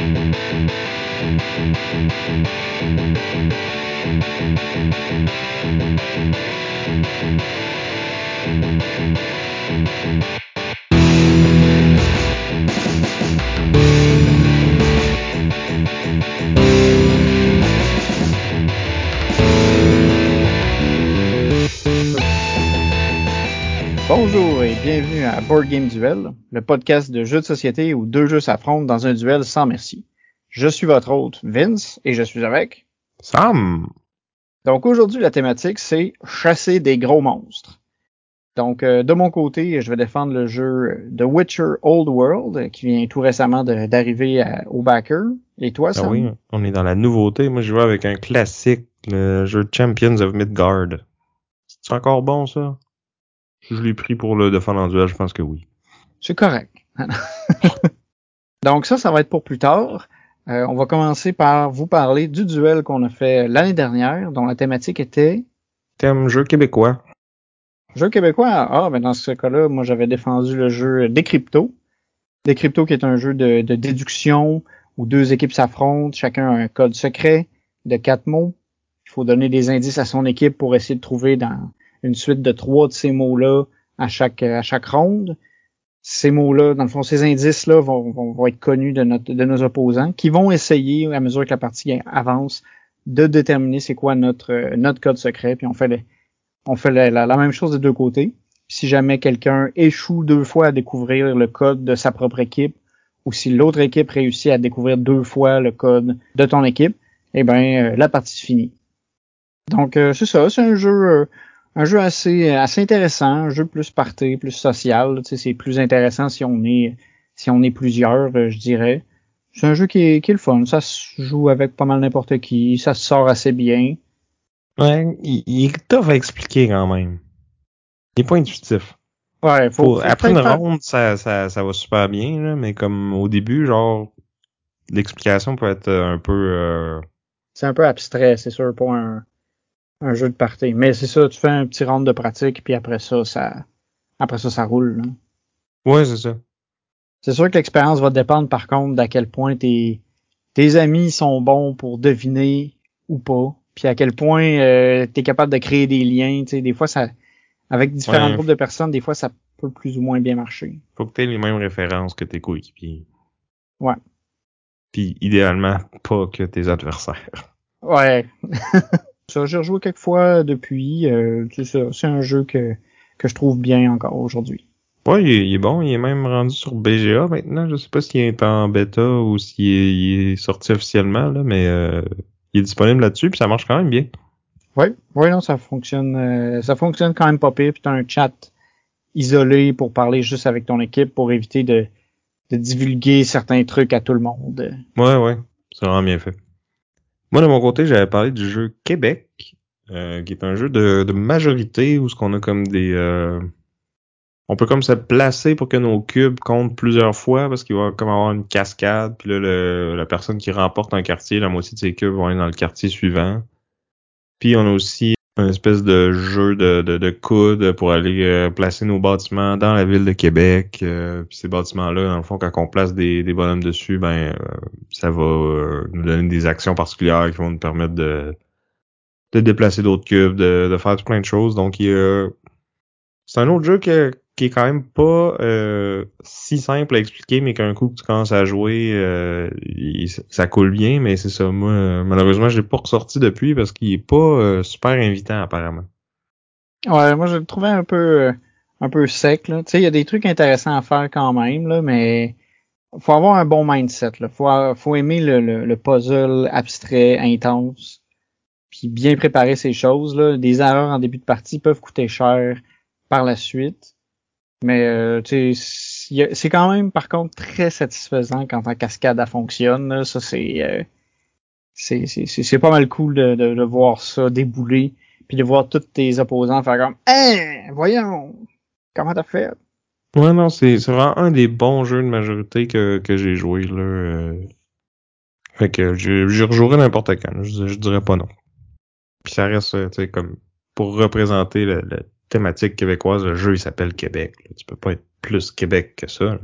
Bonjour et bienvenue à Board Game Duel, le podcast de jeux de société où deux jeux s'affrontent dans un duel sans merci. Je suis votre hôte Vince et je suis avec Sam. Donc aujourd'hui la thématique c'est chasser des gros monstres. Donc euh, de mon côté je vais défendre le jeu The Witcher Old World qui vient tout récemment d'arriver au backer. Et toi Ah Sam? oui, on est dans la nouveauté. Moi, je vais avec un classique, le jeu Champions of Midgard. C'est encore bon, ça? Je l'ai pris pour le défendre en duel, je pense que oui. C'est correct. Donc ça, ça va être pour plus tard. Euh, on va commencer par vous parler du duel qu'on a fait l'année dernière, dont la thématique était Thème jeu québécois. jeu québécois. Ah, ben dans ce cas-là, moi j'avais défendu le jeu Décrypto. Décrypto qui est un jeu de, de déduction où deux équipes s'affrontent, chacun a un code secret de quatre mots. Il faut donner des indices à son équipe pour essayer de trouver dans une suite de trois de ces mots-là à chaque à chaque ronde. Ces mots-là, dans le fond, ces indices-là vont, vont, être connus de, notre, de nos opposants, qui vont essayer, à mesure que la partie avance, de déterminer c'est quoi notre notre code secret. Puis on fait le, on fait la, la, même chose des deux côtés. Si jamais quelqu'un échoue deux fois à découvrir le code de sa propre équipe, ou si l'autre équipe réussit à découvrir deux fois le code de ton équipe, eh ben euh, la partie est finie. Donc euh, c'est ça, c'est un jeu euh, un jeu assez assez intéressant, un jeu plus party, plus social. C'est plus intéressant si on est si on est plusieurs, euh, je dirais. C'est un jeu qui est, qui est le fun. Ça se joue avec pas mal n'importe qui. Ça se sort assez bien. Ouais, il, il est tough à expliquer quand même. Il est pas intuitif. Ouais, faut, faut, faut après une faire... ronde, ça, ça, ça va super bien, là, mais comme au début, genre, l'explication peut être un peu. Euh... C'est un peu abstrait, c'est sûr, pour un, un jeu de party. Mais c'est ça, tu fais un petit round de pratique, puis après ça, ça après ça, ça roule. Là. Ouais, c'est ça. C'est sûr que l'expérience va dépendre par contre d'à quel point tes, tes amis sont bons pour deviner ou pas. Puis à quel point euh, tu es capable de créer des liens. Tu sais, des fois, ça avec différents Ouais. groupes de personnes, des fois, ça peut plus ou moins bien marcher. Faut que tu aies les mêmes références que tes coéquipiers. Ouais. Puis idéalement, pas que tes adversaires. Ouais. ça, j'ai rejoué quelques fois depuis. Euh, c'est un jeu que, que je trouve bien encore aujourd'hui. Ouais, il est, il est, bon. Il est même rendu sur BGA maintenant. Je sais pas s'il est en bêta ou s'il est, il est sorti officiellement, là, mais euh, il est disponible là-dessus, puis ça marche quand même bien. Oui, oui, non, ça fonctionne. Euh, ça fonctionne quand même pas pire. Puis t'as un chat isolé pour parler juste avec ton équipe pour éviter de, de divulguer certains trucs à tout le monde. Ouais, ouais. C'est vraiment bien fait. Moi, de mon côté, j'avais parlé du jeu Québec, euh, qui est un jeu de, de majorité où ce qu'on a comme des. Euh, on peut comme se placer pour que nos cubes comptent plusieurs fois parce qu'il va comme avoir une cascade. Puis là, le, la personne qui remporte un quartier, la moitié de ses cubes vont aller dans le quartier suivant. Puis on a aussi une espèce de jeu de, de, de coude pour aller euh, placer nos bâtiments dans la ville de Québec. Euh, puis ces bâtiments-là, dans le fond, quand on place des, des bonhommes dessus, ben euh, ça va euh, nous donner des actions particulières qui vont nous permettre de, de déplacer d'autres cubes, de, de faire plein de choses. Donc c'est un autre jeu que, qui est quand même pas euh, si simple à expliquer, mais qu'un coup que tu commences à jouer, euh, ça coule bien, mais c'est ça. Moi, euh, malheureusement, je l'ai pas ressorti depuis parce qu'il est pas super invitant apparemment. Ouais, moi je le trouvais un peu un peu sec. Tu sais, il y a des trucs intéressants à faire quand même, là, mais faut avoir un bon mindset. Là. Faut, faut aimer le, le, le puzzle abstrait, intense, puis bien préparer ces choses. Là. Des erreurs en début de partie peuvent coûter cher par la suite. Mais euh, c'est quand même par contre très satisfaisant quand ta cascade fonctionne. Là. Ça c'est euh, c'est pas mal cool de, de, de, voir ça débouler puis de voir tous tes opposants faire comme Hein, voyons, comment t'as fait? Ouais non, c'est vraiment un des bons jeux de majorité que, que j'ai joué là. Euh... Fait que je, je rejouerai n'importe quand, je, je, dirais pas non. Puis ça reste, sais, comme pour représenter le, le thématique québécoise, le jeu il s'appelle Québec. Là. Tu peux pas être plus Québec que ça.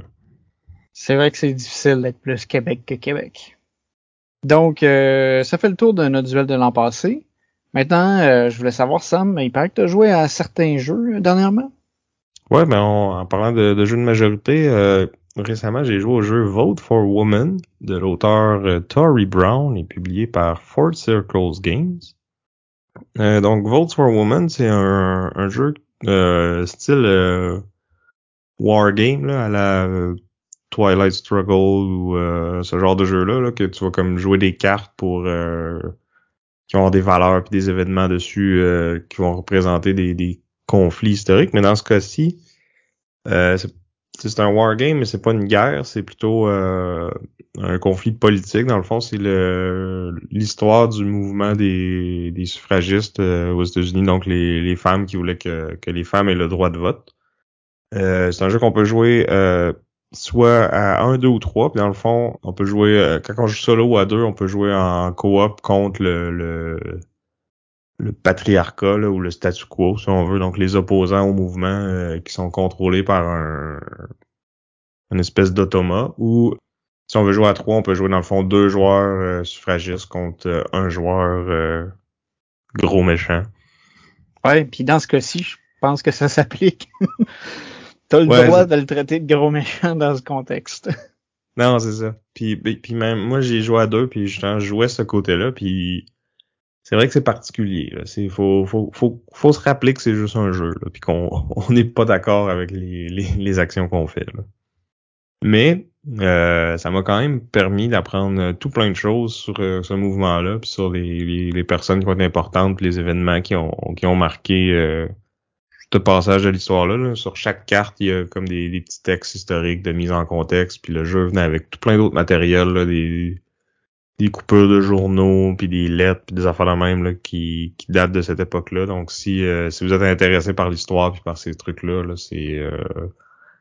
C'est vrai que c'est difficile d'être plus Québec que Québec. Donc, euh, ça fait le tour de notre duel de l'an passé. Maintenant, euh, je voulais savoir, Sam, il paraît que tu as joué à certains jeux dernièrement. Ouais, ben en parlant de, jeux de majorité, récemment j'ai joué au jeu Vote for Woman de l'auteur Tori Brown et publié par Four Circles Games. Donc Vote for Woman, c'est un, un, jeu style wargame là, à la Twilight Struggle ou euh, ce genre de jeu-là, là, que tu vas comme jouer des cartes pour euh, qui ont des valeurs puis des événements dessus euh, qui vont représenter des, des, conflits historiques. Mais dans ce cas-ci, c'est un wargame, mais c'est pas une guerre, c'est plutôt un conflit politique. Dans le fond, c'est l'histoire du mouvement des, des suffragistes aux États-Unis, donc les, les femmes qui voulaient que, que les femmes aient le droit de vote. c'est un jeu qu'on peut jouer soit à 1, 2 ou 3. Puis dans le fond, on peut jouer, euh, quand on joue solo ou à 2, on peut jouer en coop contre le, le, le patriarcat ou le statu quo, si on veut. Donc les opposants au mouvement euh, qui sont contrôlés par un une espèce d'automat. Ou si on veut jouer à 3, on peut jouer dans le fond deux joueurs euh, suffragistes contre un joueur gros méchant. Ouais, puis dans ce cas-ci, je pense que ça s'applique. T'as le droit de le traiter de gros méchant dans ce contexte. Non, c'est ça. Puis, ben, puis même moi j'ai joué à deux, puis je jouais ce côté-là, puis c'est vrai que c'est particulier. Là. C'est faut, faut, faut, faut se rappeler que c'est juste un jeu, là, puis qu'on on n'est pas d'accord avec les, les, les actions qu'on fait. Là. Mais euh, ça m'a quand même permis d'apprendre tout plein de choses sur euh, ce mouvement-là, puis sur les, les, les, personnes qui ont été importantes, puis les événements qui ont, qui ont marqué euh, ce passage de l'histoire-là. Sur chaque carte, il y a comme des, petits textes historiques de mise en contexte. Puis le jeu venait avec tout plein d'autres matériels, là, des, des coupures de journaux, puis des lettres, puis des affaires de même là, qui, qui datent de cette époque-là. Donc si, euh, si vous êtes intéressé par l'histoire puis par ces trucs-là, -là, c'est euh,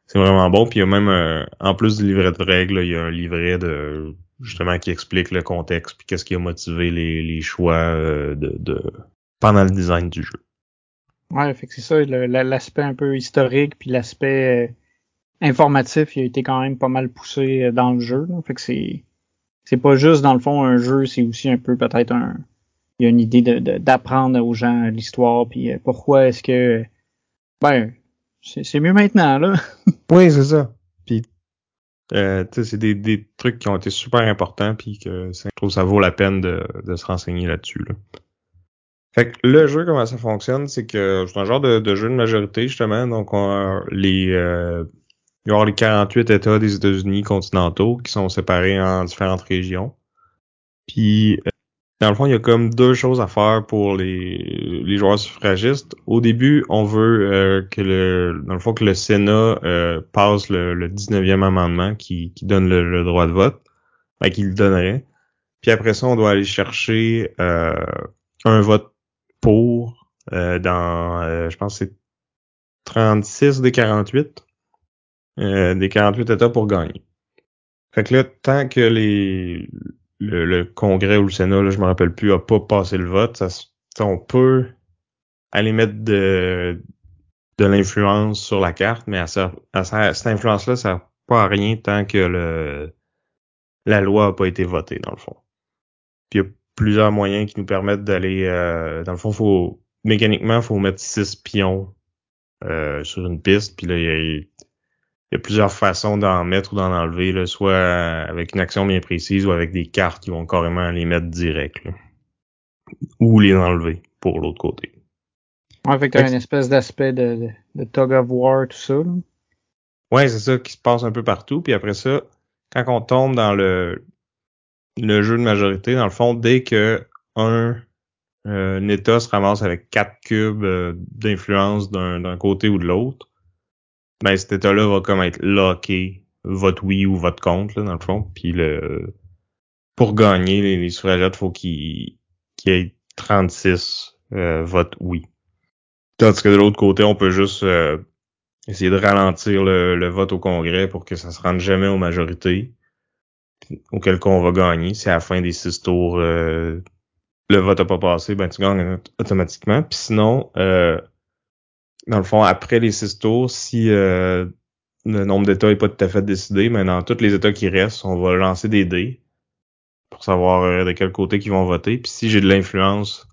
c'est vraiment bon. Puis il y a même euh, en plus du livret de règles, il y a un livret de justement qui explique le contexte puis qu'est-ce qui a motivé les, les choix de, de pendant le design du jeu. Ouais, fait que c'est ça, l'aspect un peu historique, puis l'aspect euh, informatif, il a été quand même pas mal poussé euh, dans le jeu. Fait que c'est c'est pas juste dans le fond un jeu, c'est aussi un peu peut-être un il y a une idée d'apprendre aux gens l'histoire, puis euh, pourquoi est-ce que ben c'est mieux maintenant là. oui, c'est ça. Puis euh, c'est des, des trucs qui ont été super importants, puis que je trouve ça vaut la peine de, de se renseigner là-dessus. Là. Fait que le jeu, comment ça fonctionne, c'est que c'est un genre de, jeu de majorité, justement. Donc, on a les, euh, il y aura les 48 États des États-Unis continentaux qui sont séparés en différentes régions. Puis, euh, dans le fond, il y a comme deux choses à faire pour les, les joueurs suffragistes. Au début, on veut euh, que le, dans le fond, que le Sénat euh, passe le, 19e amendement qui, qui donne le, droit de vote, ben, qu'il le donnerait. Puis après ça, on doit aller chercher un vote pour euh, dans, euh, je pense c'est 36 des 48. Euh, des 48 États pour gagner. Fait que là, tant que les le, Congrès ou le Sénat, là, je me rappelle plus, a pas passé le vote, ça, on peut aller mettre de, de l'influence sur la carte, mais à, cette influence-là, ça sert pas à rien tant que le la loi a pas été votée, dans le fond. Puis plusieurs moyens qui nous permettent d'aller euh, dans le fond faut mécaniquement faut mettre six pions euh, sur une piste puis là il y, a, plusieurs façons d'en mettre ou d'en enlever là, soit avec une action bien précise ou avec des cartes qui vont carrément les mettre direct ou les enlever pour l'autre côté. Ouais, fait que t'as une espèce d'aspect de, de, tug of war tout ça. Là. Ouais, c'est ça qui se passe un peu partout puis après ça quand on tombe dans le le jeu de majorité, dans le fond, dès que un, euh, État se ramasse avec quatre cubes euh, d'influence d'un côté ou de l'autre, ben cet État-là va comme être locké, vote oui ou vote contre, là, dans le fond. Puis le pour gagner les, les suffragettes, faut qu'il qu y ait 36 euh, votes oui. Tandis que de l'autre côté, on peut juste euh, essayer de ralentir le, le, vote au Congrès pour que ça se rende jamais aux majorités auquel on va gagner. Si à la fin des six tours, euh, le vote n'a pas passé, ben tu gagnes automatiquement. Puis sinon, euh, dans le fond, après les six tours, si euh, le nombre d'États n'est pas tout à fait décidé, mais dans tous les États qui restent, on va lancer des dés pour savoir euh, de quel côté ils vont voter. Puis si j'ai de l'influence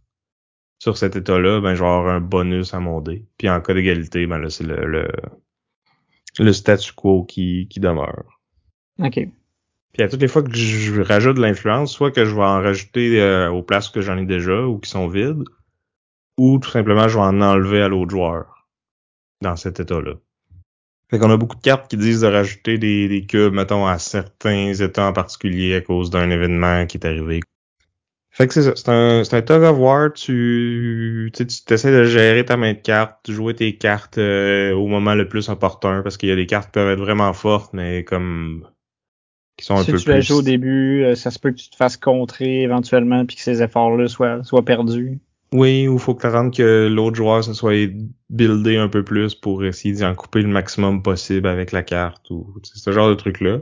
sur cet État-là, ben je vais avoir un bonus à mon dé. Puis en cas d'égalité, ben là, c'est le, le, le statu quo qui, qui demeure. OK. Puis à toutes les fois que je rajoute de l'influence, soit que je vais en rajouter euh, aux places que j'en ai déjà ou qui sont vides, ou tout simplement je vais en enlever à l'autre joueur dans cet état-là. Fait qu'on a beaucoup de cartes qui disent de rajouter des, des cubes, mettons, à certains états en particulier à cause d'un événement qui est arrivé. Fait que c'est ça, c'est un, c'est un tug of war, tu, tu essaies de gérer ta main de cartes, jouer tes cartes euh, au moment le plus opportun, parce qu'il y a des cartes qui peuvent être vraiment fortes, mais comme qui sont un si peu tu les plus... joues au début, euh, ça se peut que tu te fasses contrer éventuellement puis que ces efforts-là soient, soient perdus. Oui, ou faut que tu que l'autre joueur se soit buildé un peu plus pour essayer d'en couper le maximum possible avec la carte ou ce genre de truc-là.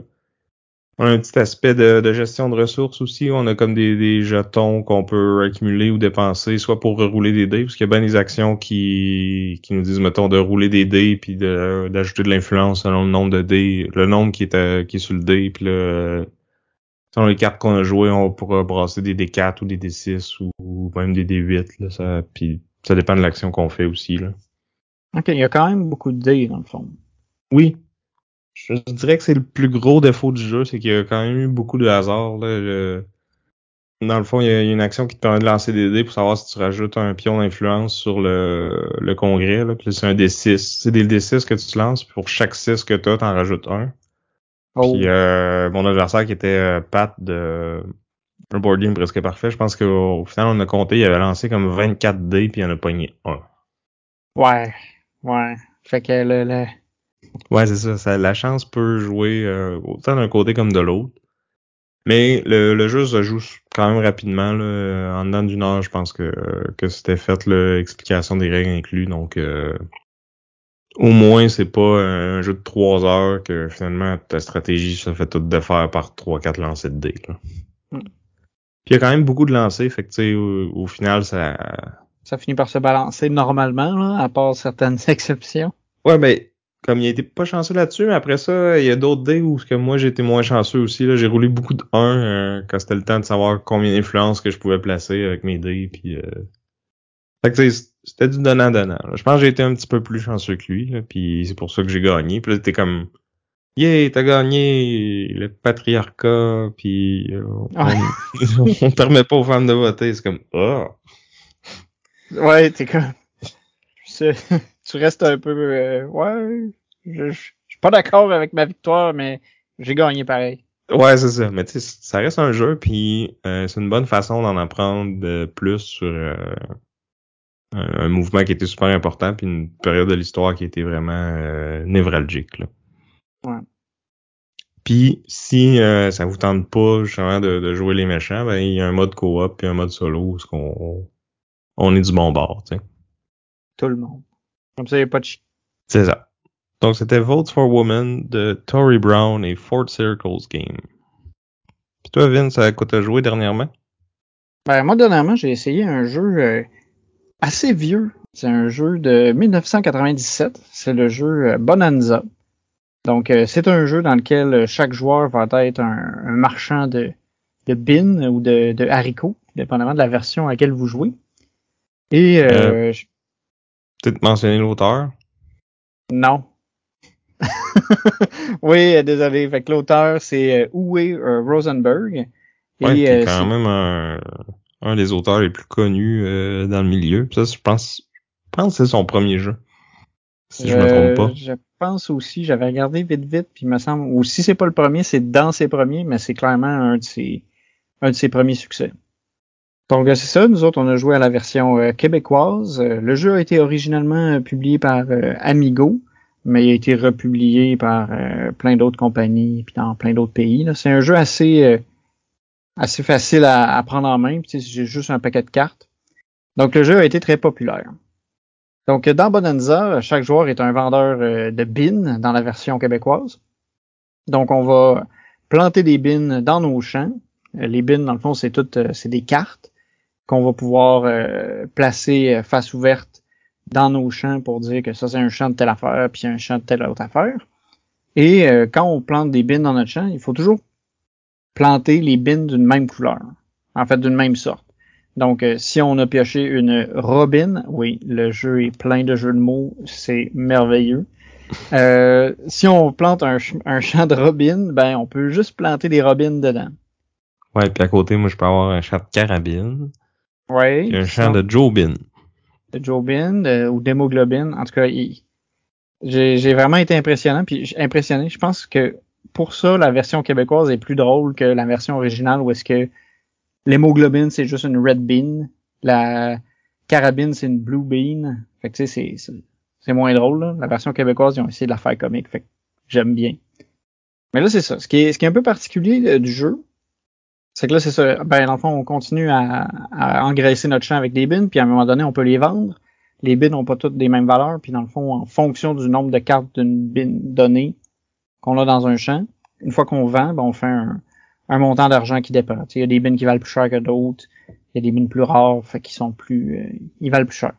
Un petit aspect de, gestion de ressources aussi. On a comme des, jetons qu'on peut accumuler ou dépenser, soit pour rerouler des dés, parce qu'il y a bien des actions qui, qui nous disent, mettons, de rouler des dés puis d'ajouter de, l'influence selon le nombre de dés, le nombre qui est, à, qui est sur le dé, puis le, selon les cartes qu'on a jouées, on pourra brasser des D4 ou des D6 ou, même des D8. Là, ça, puis ça dépend de l'action qu'on fait aussi. Là. OK, il y a quand même beaucoup de dés dans le fond. Oui, je dirais que c'est le plus gros défaut du jeu, c'est qu'il y a quand même eu beaucoup de hasard. Là. Dans le fond, il y a une action qui te permet de lancer des dés pour savoir si tu rajoutes un pion d'influence sur le, le congrès. Là. Puis c'est un D6. C'est des D6 que tu lances, puis pour chaque 6 que tu as, t'en rajoutes un. Oh. Puis euh, mon adversaire qui était euh, Pat de un board game presque parfait, je pense qu'au final on a compté, il avait lancé comme 24 dés puis il en a pogné un. Ouais, ouais. Fait que le, le... Ouais, c'est ça, ça, La chance peut jouer euh, autant d'un côté comme de l'autre. Mais le, le jeu se joue quand même rapidement. Là. En dedans d'une heure, je pense que, que c'était fait l'explication des règles inclus. Donc euh, au moins, c'est pas un jeu de trois heures que finalement ta stratégie se fait toute défaire par trois, quatre lancers de dés. Là. Mm. Puis il y a quand même beaucoup de lancers, fait que tu sais, au, au, final, ça. Ça finit par se balancer normalement, là, à part certaines exceptions. Ouais, ben, comme il était pas chanceux là-dessus, mais après ça, il y a d'autres dés où que moi j'ai été moins chanceux aussi. Là, j'ai roulé beaucoup de 1 euh, quand c'était le temps de savoir combien d'influence que je pouvais placer avec mes dés. Puis, euh... Fait que c'était du donnant-donnant. Je pense que j'ai été un petit peu plus chanceux que lui, là, puis c'est pour ça que j'ai gagné. Puis là, c'était comme Yeah, t'as gagné le patriarcat, puis euh, on, on, permet pas aux femmes de voter. C'est comme oh. Ouais, t'es comme tu restes un peu euh, ouais, je, je, suis pas d'accord avec ma victoire, mais j'ai gagné pareil. Ouais, c'est ça. Mais tu sais, ça reste un jeu, puis euh, c'est une bonne façon d'en apprendre plus sur euh, un, un, mouvement qui était super important, puis une période de l'histoire qui était vraiment euh, névralgique. Là. Ouais. Puis si euh, ça vous tente pas justement de, de, jouer les méchants, ben il y a un mode coop puis un mode solo où on, on est du bon bord, tu sais. Tout le monde. Comme ça, il n'y a pas de C'est ça. Donc c'était Votes for Women de Tory Brown et Fort Circles Game. Puis toi, Vince, à quoi t'as joué dernièrement? Ben, moi, dernièrement, j'ai essayé un jeu euh, assez vieux. C'est un jeu de 1997. C'est le jeu euh, Bonanza. Donc, euh, c'est un jeu dans lequel chaque joueur va être un, un marchand de, de bin ou de, de, haricots, dépendamment de la version à laquelle vous jouez. Et euh, je... peut-être mentionner l'auteur? Non. oui, désolé. Fait que l'auteur, c'est Uwe Rosenberg. Ouais, et, euh, quand même un, un, des auteurs les plus connus euh, dans le milieu. Ça, je pense, je pense que c'est son premier jeu. Si je, me trompe pas. Je pense aussi, j'avais regardé vite vite, puis il me semble, ou si c'est pas le premier, c'est dans ses premiers, mais c'est clairement un de ses, un de ses premiers succès. Donc c'est ça, nous autres on a joué à la version euh, québécoise. le jeu a été originalement publié par Amigo, mais il a été republié par plein d'autres compagnies puis dans plein d'autres pays. C'est un jeu assez assez facile à, à, prendre en main. Puis j'ai juste un paquet de cartes. Donc le jeu a été très populaire. Donc dans Bonanza, chaque joueur est un vendeur euh, de bins dans la version québécoise. Donc on va planter des bins dans nos champs. Euh, les bins, dans le fond, c'est toutes euh, c'est des cartes qu'on va pouvoir placer face ouverte dans nos champs pour dire que ça c'est un champ de telle affaire puis un champ de telle autre affaire. Et quand on plante des bines dans notre champ, il faut toujours planter les bines d'une même couleur. En fait, d'une même sorte. Donc, euh, si on a pioché une robine, oui, le jeu est plein de jeux de mots, c'est merveilleux. Euh, si on plante un, champ de robines, ben on peut juste planter des robines dedans. Ouais, puis à côté, moi je peux avoir un champ de carabine. Ouais. un champ de jobin. De jobin ou d'hémoglobine. En tout cas, j'ai vraiment été impressionnant. Puis impressionné. Je pense que pour ça, la version québécoise est plus drôle que la version originale où est-ce que L'hémoglobine, c'est juste une red bean. La carabine, c'est une blue bean. Fait que tu sais, c'est, moins drôle. La version québécoise, ils ont essayé de la faire comique. Fait que j'aime bien. Mais là, c'est ça. Ce qui est, ce qui est un peu particulier euh, du jeu, c'est que là, c'est ça. Ben, dans le fond, on continue à, à engraisser notre champ avec des bins, puis à un moment donné, on peut les vendre. Les bins n'ont pas toutes les mêmes valeurs, puis dans le fond, en fonction du nombre de cartes d'une bin donnée qu'on a dans un champ, une fois qu'on vend, ben, on fait un, un montant d'argent qui dépend. Il y a des bins qui valent plus cher que d'autres. Il y a des bins plus rares, fait qui sont plus. Euh, ils valent plus cher.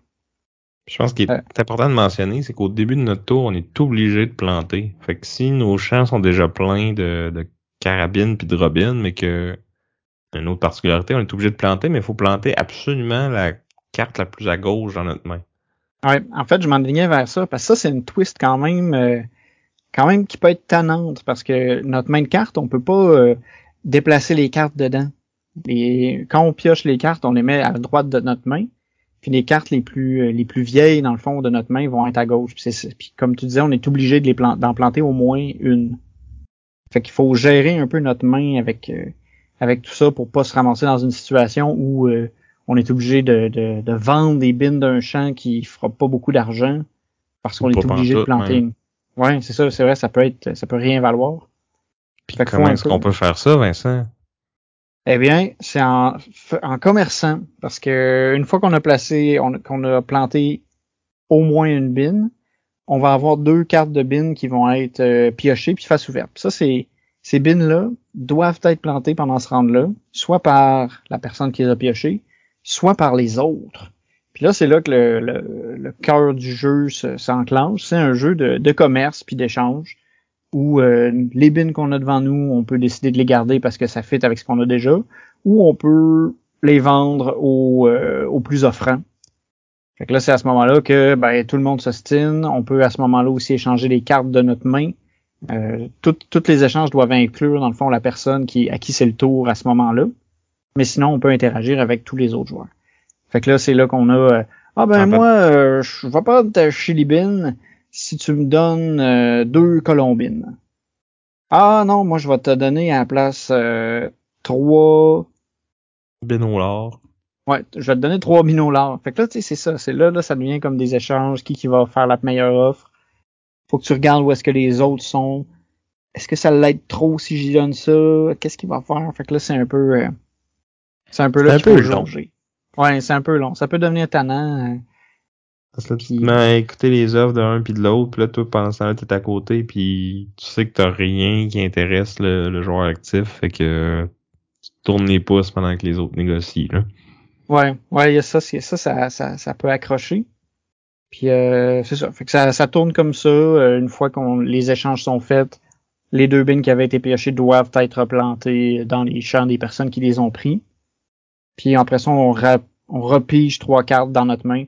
Je pense qu'il est euh. important de mentionner, c'est qu'au début de notre tour, on est obligé de planter. Fait que si nos champs sont déjà pleins de, de carabines puis de robines, mais que une autre particularité, on est obligé de planter, mais il faut planter absolument la carte la plus à gauche dans notre main. Ouais, en fait, je m'en vers ça, parce que ça, c'est une twist quand même, euh, quand même qui peut être tannante, parce que notre main de carte, on peut pas déplacer les cartes dedans. Et quand on pioche les cartes, on les met à droite de notre main. Puis les cartes les plus euh, les plus vieilles dans le fond de notre main vont être à gauche. Puis, comme tu disais, on est obligé de les d'en planter au moins une. Fait qu'il faut gérer un peu notre main avec euh, avec tout ça pour pas se ramasser dans une situation où euh, on est obligé de, de, de vendre des bins d'un champ qui fera pas beaucoup d'argent parce qu'on est obligé de planter une. Ouais, c'est ça, c'est vrai, ça peut être ça peut rien valoir. Comment est-ce qu'on peut faire ça, Vincent? Eh bien, c'est en, en commerçant, parce que une fois qu'on a placé, qu'on a planté au moins une bine, on va avoir deux cartes de bines qui vont être euh, piochées puis face ouverte. ça, c'est ces bines-là doivent être plantées pendant ce round-là, soit par la personne qui les a piochées, soit par les autres. Là, c'est là que le, le, cœur du jeu s'enclenche. C'est un jeu de, de commerce puis d'échange où euh, les bins qu'on a devant nous, on peut décider de les garder parce que ça fit avec ce qu'on a déjà, ou on peut les vendre au, euh, plus offrant. Fait que là, c'est à ce moment-là que ben, tout le monde s'ostine. On peut à ce moment-là aussi échanger les cartes de notre main. Euh, toutes les échanges doivent inclure, dans le fond, la personne qui, à qui c'est le tour à ce moment-là. Mais sinon, on peut interagir avec tous les autres joueurs. Fait que là, c'est là qu'on a Ah ben moi, je vais pas de Chili Bin si tu me donnes euh, deux colombines. Ah non, moi je vais te donner à la place euh, trois binolars. Ouais, je vais te donner trois binolars. Fait que là, tu sais, c'est ça. C'est là, là, ça devient comme des échanges. Qui qui va faire la meilleure offre? Faut que tu regardes où est-ce que les autres sont. Est-ce que ça l'aide trop si j'y donne ça? Qu'est-ce qu'il va faire? Fait que là, c'est un peu. Euh, c'est un peu là faut long. Ouais, c'est un peu long. Ça peut devenir tannant. Parce que tu te écouter les offres d'un puis de l'autre, puis là, toi, pendant ce temps-là, t'es à côté, puis tu sais que t'as rien qui intéresse le, joueur actif, fait que tu tournes les pouces pendant que les autres négocient, là. Ouais, ouais, il y a ça, ça, ça, ça, ça peut accrocher. Puis euh, c'est ça. Fait que ça, ça tourne comme ça. Euh, une fois qu'on les échanges sont faits, les deux bins qui avaient été piochés doivent être replantés dans les champs des personnes qui les ont pris. Puis après ça, on, repige trois cartes dans notre main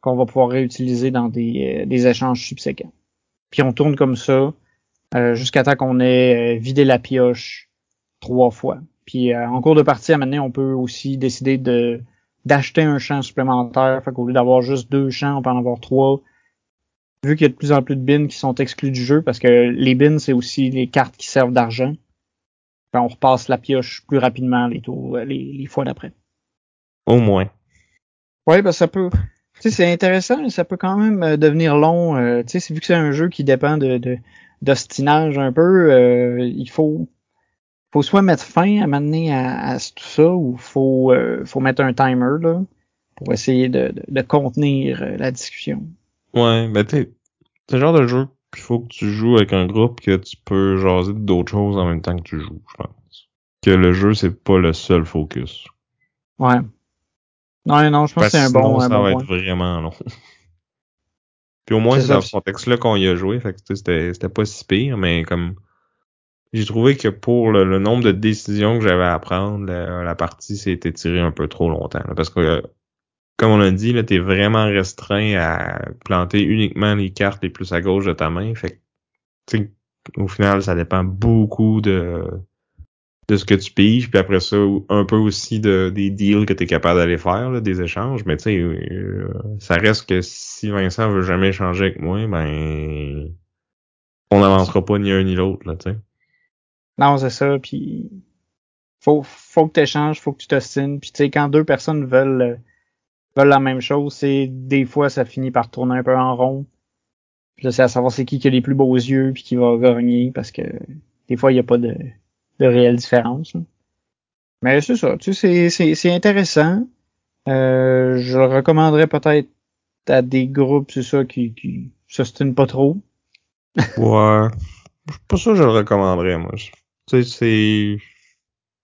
qu'on va pouvoir réutiliser dans des, euh, des, échanges subséquents. Puis on tourne comme ça euh, jusqu'à temps qu'on ait euh, vidé la pioche trois fois. Puis en cours de partie, à moment on peut aussi décider de d'acheter un champ supplémentaire. Fait qu'au lieu d'avoir juste deux champs, on peut en avoir trois. Vu qu'il y a de plus en plus de bins qui sont exclus du jeu, parce que les bins, c'est aussi les cartes qui servent d'argent. on repasse la pioche plus rapidement les tours, les, les fois d'après. Au moins. Oui, ben ça peut sais, c'est intéressant, mais ça peut quand même euh, devenir long. Euh, tu sais, vu que c'est un jeu qui dépend de, d'ostinage un peu, euh, il faut faut soit mettre fin à mener à, tout ça ou faut faut mettre un timer là pour essayer de, de, contenir la discussion. Ouais, ben tu c'est le genre de jeu qu'il faut que tu joues avec un groupe que tu peux jaser d'autres choses en même temps que tu joues, je pense. Que le jeu c'est pas le seul focus. Ouais. Non, non, je pense que c'est un bon. ça va être vraiment long. Puis au moins, C'est dans ce contexte-là qu'on y a joué. Fait que tu sais, c'était c'était pas si pire, mais comme j'ai trouvé que pour le, le nombre de décisions que j'avais à prendre, la, la partie s'est étirée un peu trop longtemps. là, parce que comme on a dit, là, t'es vraiment restreint à planter uniquement les cartes les plus à gauche de ta main. Fait que tu sais, au final, ça dépend beaucoup de de ce que tu piges, puis après ça, un peu aussi de des deals que tu es capable d'aller faire, là, des échanges. Mais tu sais, euh, ça reste que si Vincent veut jamais échanger avec moi, ben on n'avancera pas ni un ni l'autre, là, tu sais. Non, c'est ça, puis faut, faut que tu échanges, faut que tu t'ostines. Puis tu sais, quand deux personnes veulent, veulent la même chose, c'est des fois ça finit par tourner un peu en rond. Puis là, c'est à savoir c'est qui qui a les plus beaux yeux puis qui va gagner parce que des fois il n'y a pas de, de réelle différence. Mais c'est ça, tu sais, c'est- intéressant. Euh, je le recommanderais peut-être à des groupes, c'est ça, qui, qui s'ostinent pas trop. Ouais. Sûr que je le recommanderais, moi. Tu sais, c'est.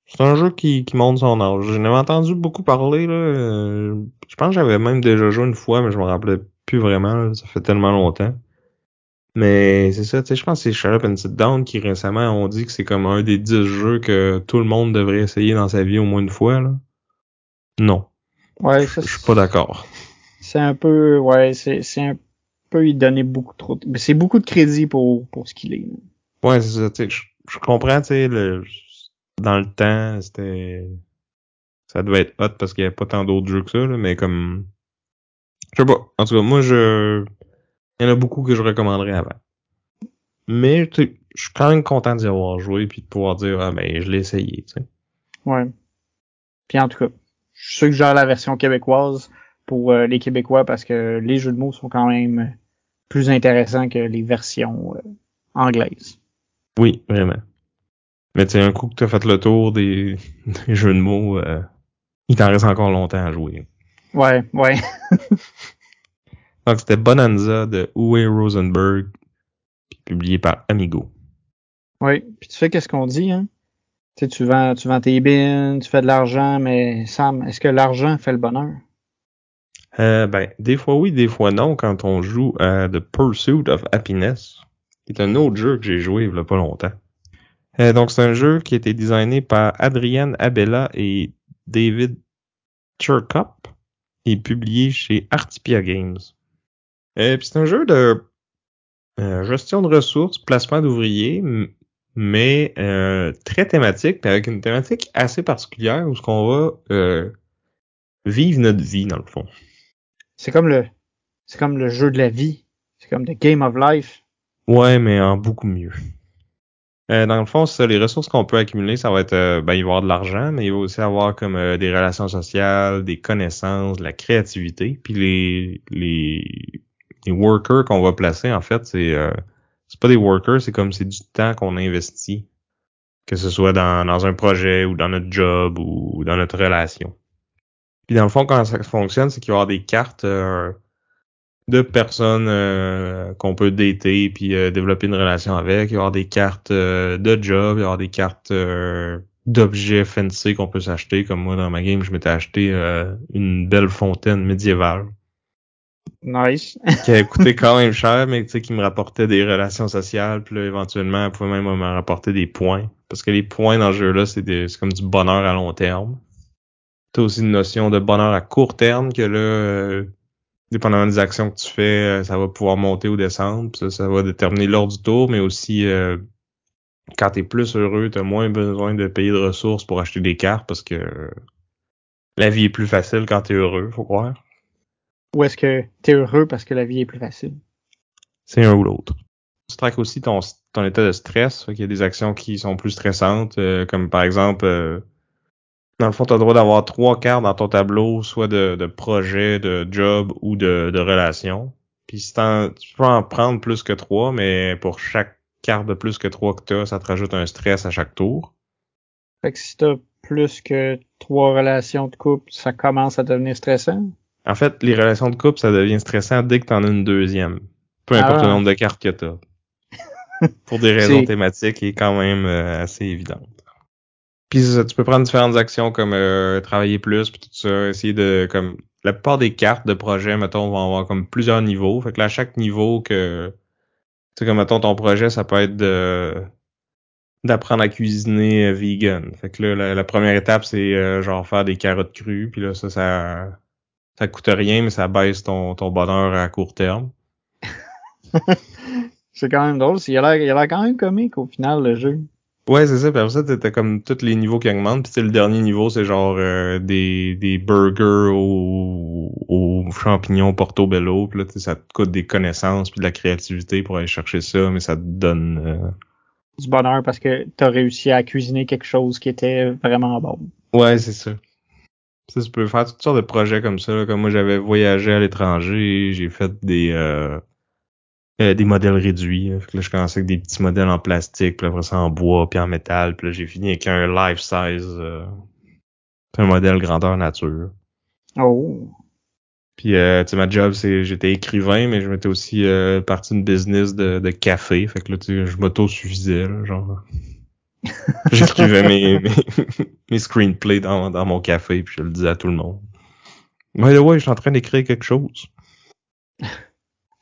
C'est un jeu qui, qui monte son âge. J'en avais entendu beaucoup parler, là. euh, Je pense que j'avais même déjà joué une fois, mais je me rappelais plus vraiment. là, Ça fait tellement longtemps. Mais c'est ça, tu sais, je pense que c'est Shut Up and Sit Down qui récemment ont dit que c'est comme un des dix jeux que tout le monde devrait essayer dans sa vie au moins une fois, là. Non. Ouais, Je ça, je suis pas d'accord. C'est un peu, ouais, c'est, c'est un peu y donner beaucoup trop, de- c'est beaucoup de crédit pour, pour ce qu'il est. Ouais, c'est ça, tu sais, je, je comprends, tu sais, le, dans le temps, c'était, ça devait être hot parce qu'il y avait pas tant d'autres jeux que ça, là, mais comme, je sais pas, en tout cas, moi, je, il y en a beaucoup que je recommanderais avant. Mais, je suis quand même content d'y avoir joué puis de pouvoir dire, ah, ben, je l'ai essayé, tu sais. Ouais. Puis en tout cas, je suggère la version québécoise pour euh, les Québécois parce que les jeux de mots sont quand même plus intéressants que les versions euh, anglaises. Oui, vraiment. Mais tu sais, un coup que t'as fait le tour des, des jeux de mots, euh, il t'en reste encore longtemps à jouer. Ouais, ouais. Donc, c'était Bonanza de Uwe Rosenberg, publié par Amigo. ouais. Puis tu fais qu'est-ce qu'on dit, hein? Tu sais, tu vends, tu vends tes bins, tu fais de l'argent, mais Sam, est-ce que l'argent fait le bonheur? Euh, ben, des fois oui, des fois non, quand on joue à The Pursuit of Happiness, qui est un autre jeu que j'ai joué il y a pas longtemps. Euh, donc, c'est un jeu qui a été designé par Adrian Abella et David Churkop et publié chez Artipia Games. Euh, puis c'est un jeu de euh, gestion de ressources, placement d'ouvriers, mais euh, très thématique, puis avec une thématique assez particulière où ce qu'on va euh, vivre notre vie dans le fond. C'est comme le, c'est comme le jeu de la vie. C'est comme the game of life. Ouais, mais en beaucoup mieux. Euh, dans le fond, ça, les ressources qu'on peut accumuler, ça va être, euh, ben, il va y avoir de l'argent, mais il va aussi avoir comme euh, des relations sociales, des connaissances, de la créativité. Puis les les, les workers qu'on va placer, en fait, c'est euh, c'est pas des workers, c'est comme c'est du temps qu'on investit, que ce soit dans, dans un projet ou dans notre job ou dans notre relation. Puis dans le fond, quand ça fonctionne, c'est qu'il va y avoir des cartes euh, de personnes euh, qu'on peut dater puis euh, développer une relation avec. Il va y avoir des cartes euh, de job, il va y avoir des cartes euh, d'objets fancy qu'on peut s'acheter. Comme moi, dans ma game, je m'étais acheté euh, une belle fontaine médiévale Nice. qui a coûté quand même cher, mais tu sais, qui me rapportait des relations sociales. Puis là, éventuellement, elle pouvait même me rapporter des points. Parce que les points dans ce jeu-là, c'est comme du bonheur à long terme. T'as aussi une notion de bonheur à court terme que là, euh, dépendamment des actions que tu fais, euh, ça va pouvoir monter ou descendre. Puis ça, ça va déterminer l'ordre du tour, mais aussi euh, quand t'es plus heureux, t'as moins besoin de payer de ressources pour acheter des cartes parce que euh, la vie est plus facile quand t'es heureux, faut croire. Ou est-ce que t'es heureux parce que la vie est plus facile? C'est un ou l'autre. Tu traques aussi ton, ton état de stress. Il y a des actions qui sont plus stressantes, euh, comme par exemple, euh, dans le fond, tu as le droit d'avoir trois cartes dans ton tableau, soit de, de projet, de job ou de, de relation. Puis si t'en- tu peux en prendre plus que trois, mais pour chaque carte de plus que trois que tu as, ça te rajoute un stress à chaque tour. Fait que si t'as plus que trois relations de couple, ça commence à devenir stressant? En fait, les relations de couple, ça devient stressant dès que tu en as une deuxième. Peu importe Ah. le nombre de cartes que tu as. pour des raisons thématiques, il est quand même euh, assez évident. Puis tu peux prendre différentes actions comme euh, travailler plus, puis tout ça, essayer de comme la plupart des cartes de projet, mettons, vont avoir comme plusieurs niveaux. Fait que là, à chaque niveau que tu sais comme mettons ton projet, ça peut être de d'apprendre à cuisiner euh, vegan. Fait que là, la, première étape, c'est euh, genre faire des carottes crues, puis là, ça, ça ça coûte rien, mais ça baisse ton, ton bonheur à court terme. c'est quand même drôle. Il a l'air quand même comique au final, le jeu. Ouais, c'est ça. Puis après ça, t'as comme tous les niveaux qui augmentent. Puis le dernier niveau, c'est genre euh, des, des burgers aux, aux champignons portobello. Puis là, ça te coûte des connaissances puis de la créativité pour aller chercher ça, mais ça te donne... Euh, du bonheur parce que t'as réussi à cuisiner quelque chose qui était vraiment bon. Ouais, c'est ça. Ça, tu peux faire toutes sortes de projets comme ça. Comme moi, j'avais voyagé à l'étranger, j'ai fait des... Euh, euh, des modèles réduits. Là. là, je commençais avec des petits modèles en plastique, puis après ça en bois, puis en métal. Puis là, j'ai fini avec un life size, euh, un modèle grandeur nature. Oh. Puis, euh, tu sais, ma job, c'est j'étais écrivain, mais je m'étais aussi euh, partie d'une business de, de, café. Fait que là, tu sais, je m'auto-suffisais, genre. J'écrivais mes, mes, mes, screenplays dans, dans mon café, puis je le disais à tout le monde. Ouais, ouais, je suis en train d'écrire quelque chose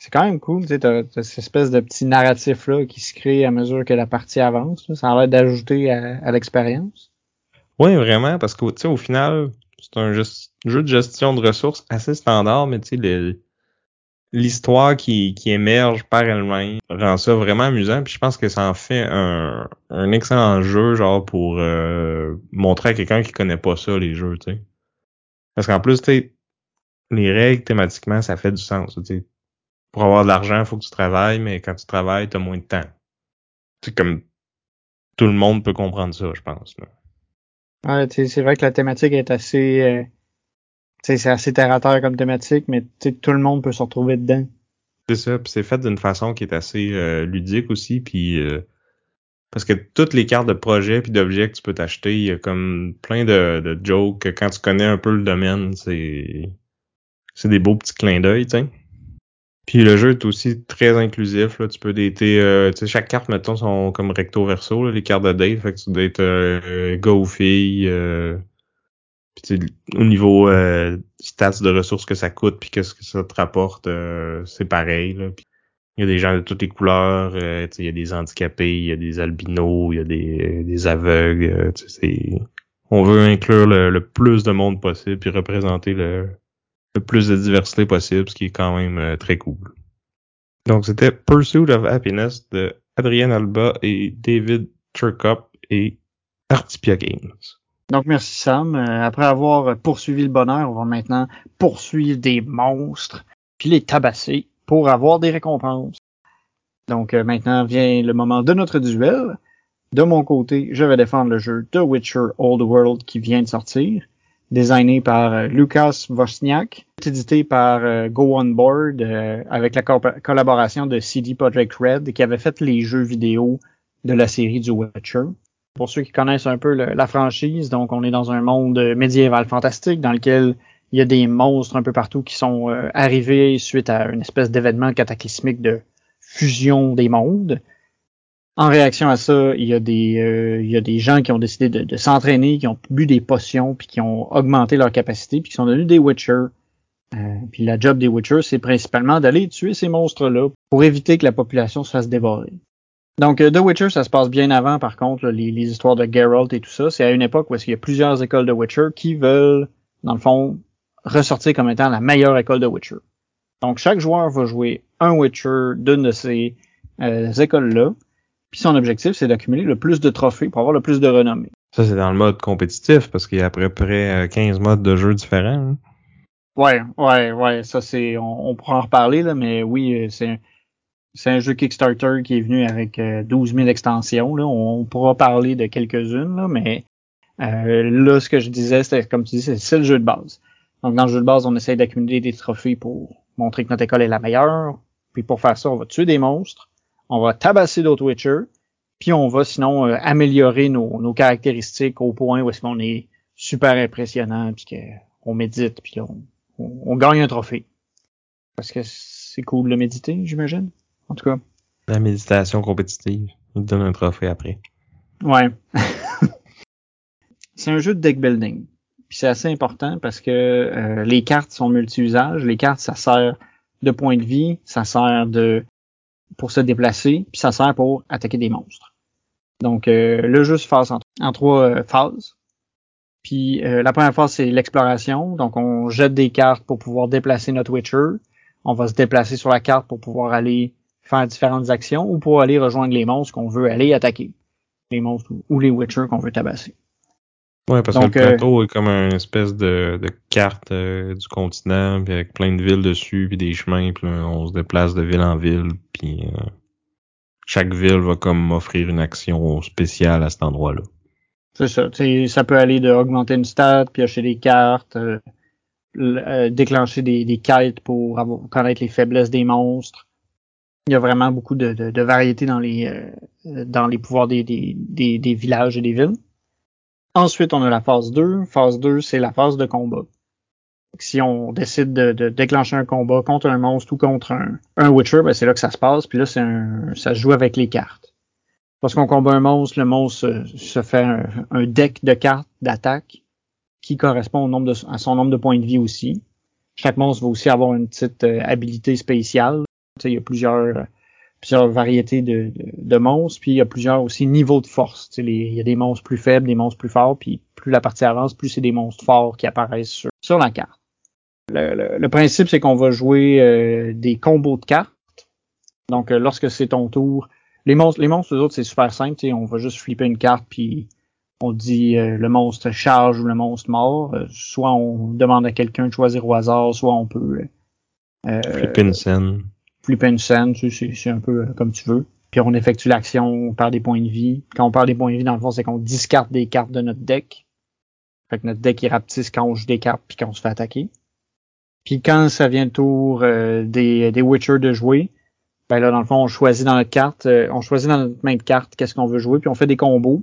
c'est quand même cool, tu sais, t'as, cette espèce de petit narratif-là qui se crée à mesure que la partie avance. Ça a l'air d'ajouter à, l'expérience. Oui, vraiment, parce que, tu sais, au final, c'est un jeu de gestion de ressources assez standard, mais tu sais, l'histoire qui, qui émerge par elle-même rend ça vraiment amusant. Puis je pense que ça en fait un, un excellent jeu, genre, pour euh, montrer à quelqu'un qui connaît pas ça, les jeux, tu sais. Parce qu'en plus, tu les règles, thématiquement, ça fait du sens. Sais pour avoir de l'argent, faut que tu travailles, mais quand tu travailles, tu as moins de temps. C'est comme tout le monde peut comprendre ça, je pense. Ouais, c'est vrai que la thématique est assez euh, c'est assez terre à terre comme thématique, mais tout le monde peut se retrouver dedans. C'est ça, puis c'est fait d'une façon qui est assez euh, ludique aussi, puis euh, parce que toutes les cartes de projet puis d'objets que tu peux t'acheter, il y a comme plein de, de jokes quand tu connais un peu le domaine, c'est c'est des beaux petits clins d'œil, tu. Puis le jeu est aussi très inclusif. Là. Tu peux dater. Euh, chaque carte, mettons, sont comme recto verso, les cartes de date. Fait que tu dates euh, gars ou fille. Euh, puis au niveau euh, stats de ressources que ça coûte, puis qu'est-ce que ça te rapporte, euh, c'est pareil. Là. il y a des gens de toutes les couleurs. Euh, il y a des handicapés, il y a des albinos, il y a des, des aveugles. on veut inclure le, le, plus de monde possible, puis représenter le, le plus de diversité possible, ce qui est quand même euh, très cool. Donc c'était Pursuit of Happiness de Adrien Alba et David Turkup et Artipia Games. Donc merci Sam. Euh, après avoir poursuivi le bonheur, on va maintenant poursuivre des monstres puis les tabasser pour avoir des récompenses. Donc euh, maintenant vient le moment de notre duel. De mon côté, je vais défendre le jeu The Witcher Old World qui vient de sortir designé par euh, Lucas Wozniak, édité par Go On Board avec la collaboration de CD Projekt Red qui avait fait les jeux vidéo de la série du Witcher. Pour ceux qui connaissent un peu la franchise, donc on est dans un monde médiéval fantastique dans lequel il y a des monstres un peu partout qui sont arrivés suite à une espèce d'événement cataclysmique de fusion des mondes. En réaction à ça, il y a des, euh, il y a des gens qui ont décidé de, s'entraîner, qui ont bu des potions, puis qui ont augmenté leur capacité, puis qui sont devenus des Witchers. Euh, puis la job des Witchers, c'est principalement d'aller tuer ces monstres-là pour éviter que la population se fasse dévorer. Donc, euh, The Witcher, ça se passe bien avant, par contre, les, histoires de Geralt et tout ça. C'est à une époque où il y a plusieurs écoles de Witcher qui veulent, dans le fond, ressortir comme étant la meilleure école de Witcher. Donc, chaque joueur va jouer un Witcher d'une de ces écoles-là. Puis son objectif, c'est d'accumuler le plus de trophées pour avoir le plus de renommée. Ça, c'est dans le mode compétitif, parce qu'il y a à peu près 15 modes de jeu différents. Hein. Ouais, ouais, ouais. Ça, c'est. On, pourra en reparler, là, mais oui, euh, c'est un, c'est un jeu Kickstarter qui est venu avec 12 euh, 000 extensions. Là. On, pourra parler de quelques-unes, mais euh, là, ce que je disais, c'était comme tu dis, c'est le jeu de base. Donc, dans le jeu de base, on essaye d'accumuler des trophées pour montrer que notre école est la meilleure. Puis pour faire ça, on va tuer des monstres on va tabasser d'autres Witcher, puis on va sinon euh, améliorer nos, caractéristiques au point où est-ce qu'on est super impressionnant, puis qu'on médite, puis on, on, gagne un trophée. Parce que c'est cool de méditer, j'imagine? En tout cas. La méditation compétitive. Il te donne un trophée après. Ouais. c'est un jeu de deck building. Puis c'est assez important parce que euh, les cartes sont multi-usages. Les cartes, ça sert de point de vie, ça sert de pour se déplacer, puis ça sert pour attaquer des monstres. Donc euh, le jeu se passe en, trois euh, phases. Puis la première phase, c'est l'exploration. Donc on jette des cartes pour pouvoir déplacer notre Witcher. On va se déplacer sur la carte pour pouvoir aller faire différentes actions ou pour aller rejoindre les monstres qu'on veut aller attaquer. Les monstres ou les Witcher qu'on veut tabasser. Ouais, parce que le plateau est comme une espèce de, de carte euh, du continent, puis avec plein de villes dessus, puis des chemins, puis on se déplace de ville en ville, puis euh, chaque ville va comme offrir une action spéciale à cet endroit-là. C'est ça. ça peut aller de augmenter une stat, piocher des cartes, euh, déclencher des, des quêtes pour avoir, connaître les faiblesses des monstres. Il y a vraiment beaucoup de, de, de variété dans les dans les pouvoirs des, des, des, villages et des villes. Ensuite, on a la phase 2. Phase 2, c'est la phase de combat. Si on décide de, déclencher un combat contre un monstre ou contre un, Witcher, ben c'est là que ça se passe. Puis là, c'est un, ça se joue avec les cartes. Parce qu'on combat un monstre, le monstre se, fait un, deck de cartes d'attaque qui correspond au nombre de, à son nombre de points de vie aussi. Chaque monstre va aussi avoir une petite euh, habilité spéciale. Il y a plusieurs plusieurs variétés de, de, monstres, puis il y a plusieurs aussi niveaux de force. il y a des monstres plus faibles, des monstres plus forts, puis plus la partie avance, plus c'est des monstres forts qui apparaissent sur, sur la carte. Le, le, principe, c'est qu'on va jouer euh, des combos de cartes. Donc, euh, lorsque c'est ton tour, les monstres, les monstres, eux autres, c'est super simple. On va juste flipper une carte, puis on dit euh, le monstre charge ou le monstre mort. soit on demande à quelqu'un de choisir au hasard, soit on peut flipper une scène une scène, c'est un peu euh, comme tu veux. Puis on effectue l'action, on perd des points de vie. Quand on perd des points de vie, dans le fond, c'est qu'on discarte des cartes de notre deck. Fait que notre deck est rapetisse quand on joue des cartes puis quand on se fait attaquer. Puis quand ça vient le tour euh, des, des Witcher de jouer, ben là, dans le fond, on choisit dans notre carte, euh, on choisit dans notre main de carte qu'est-ce qu'on veut jouer, puis on fait des combos.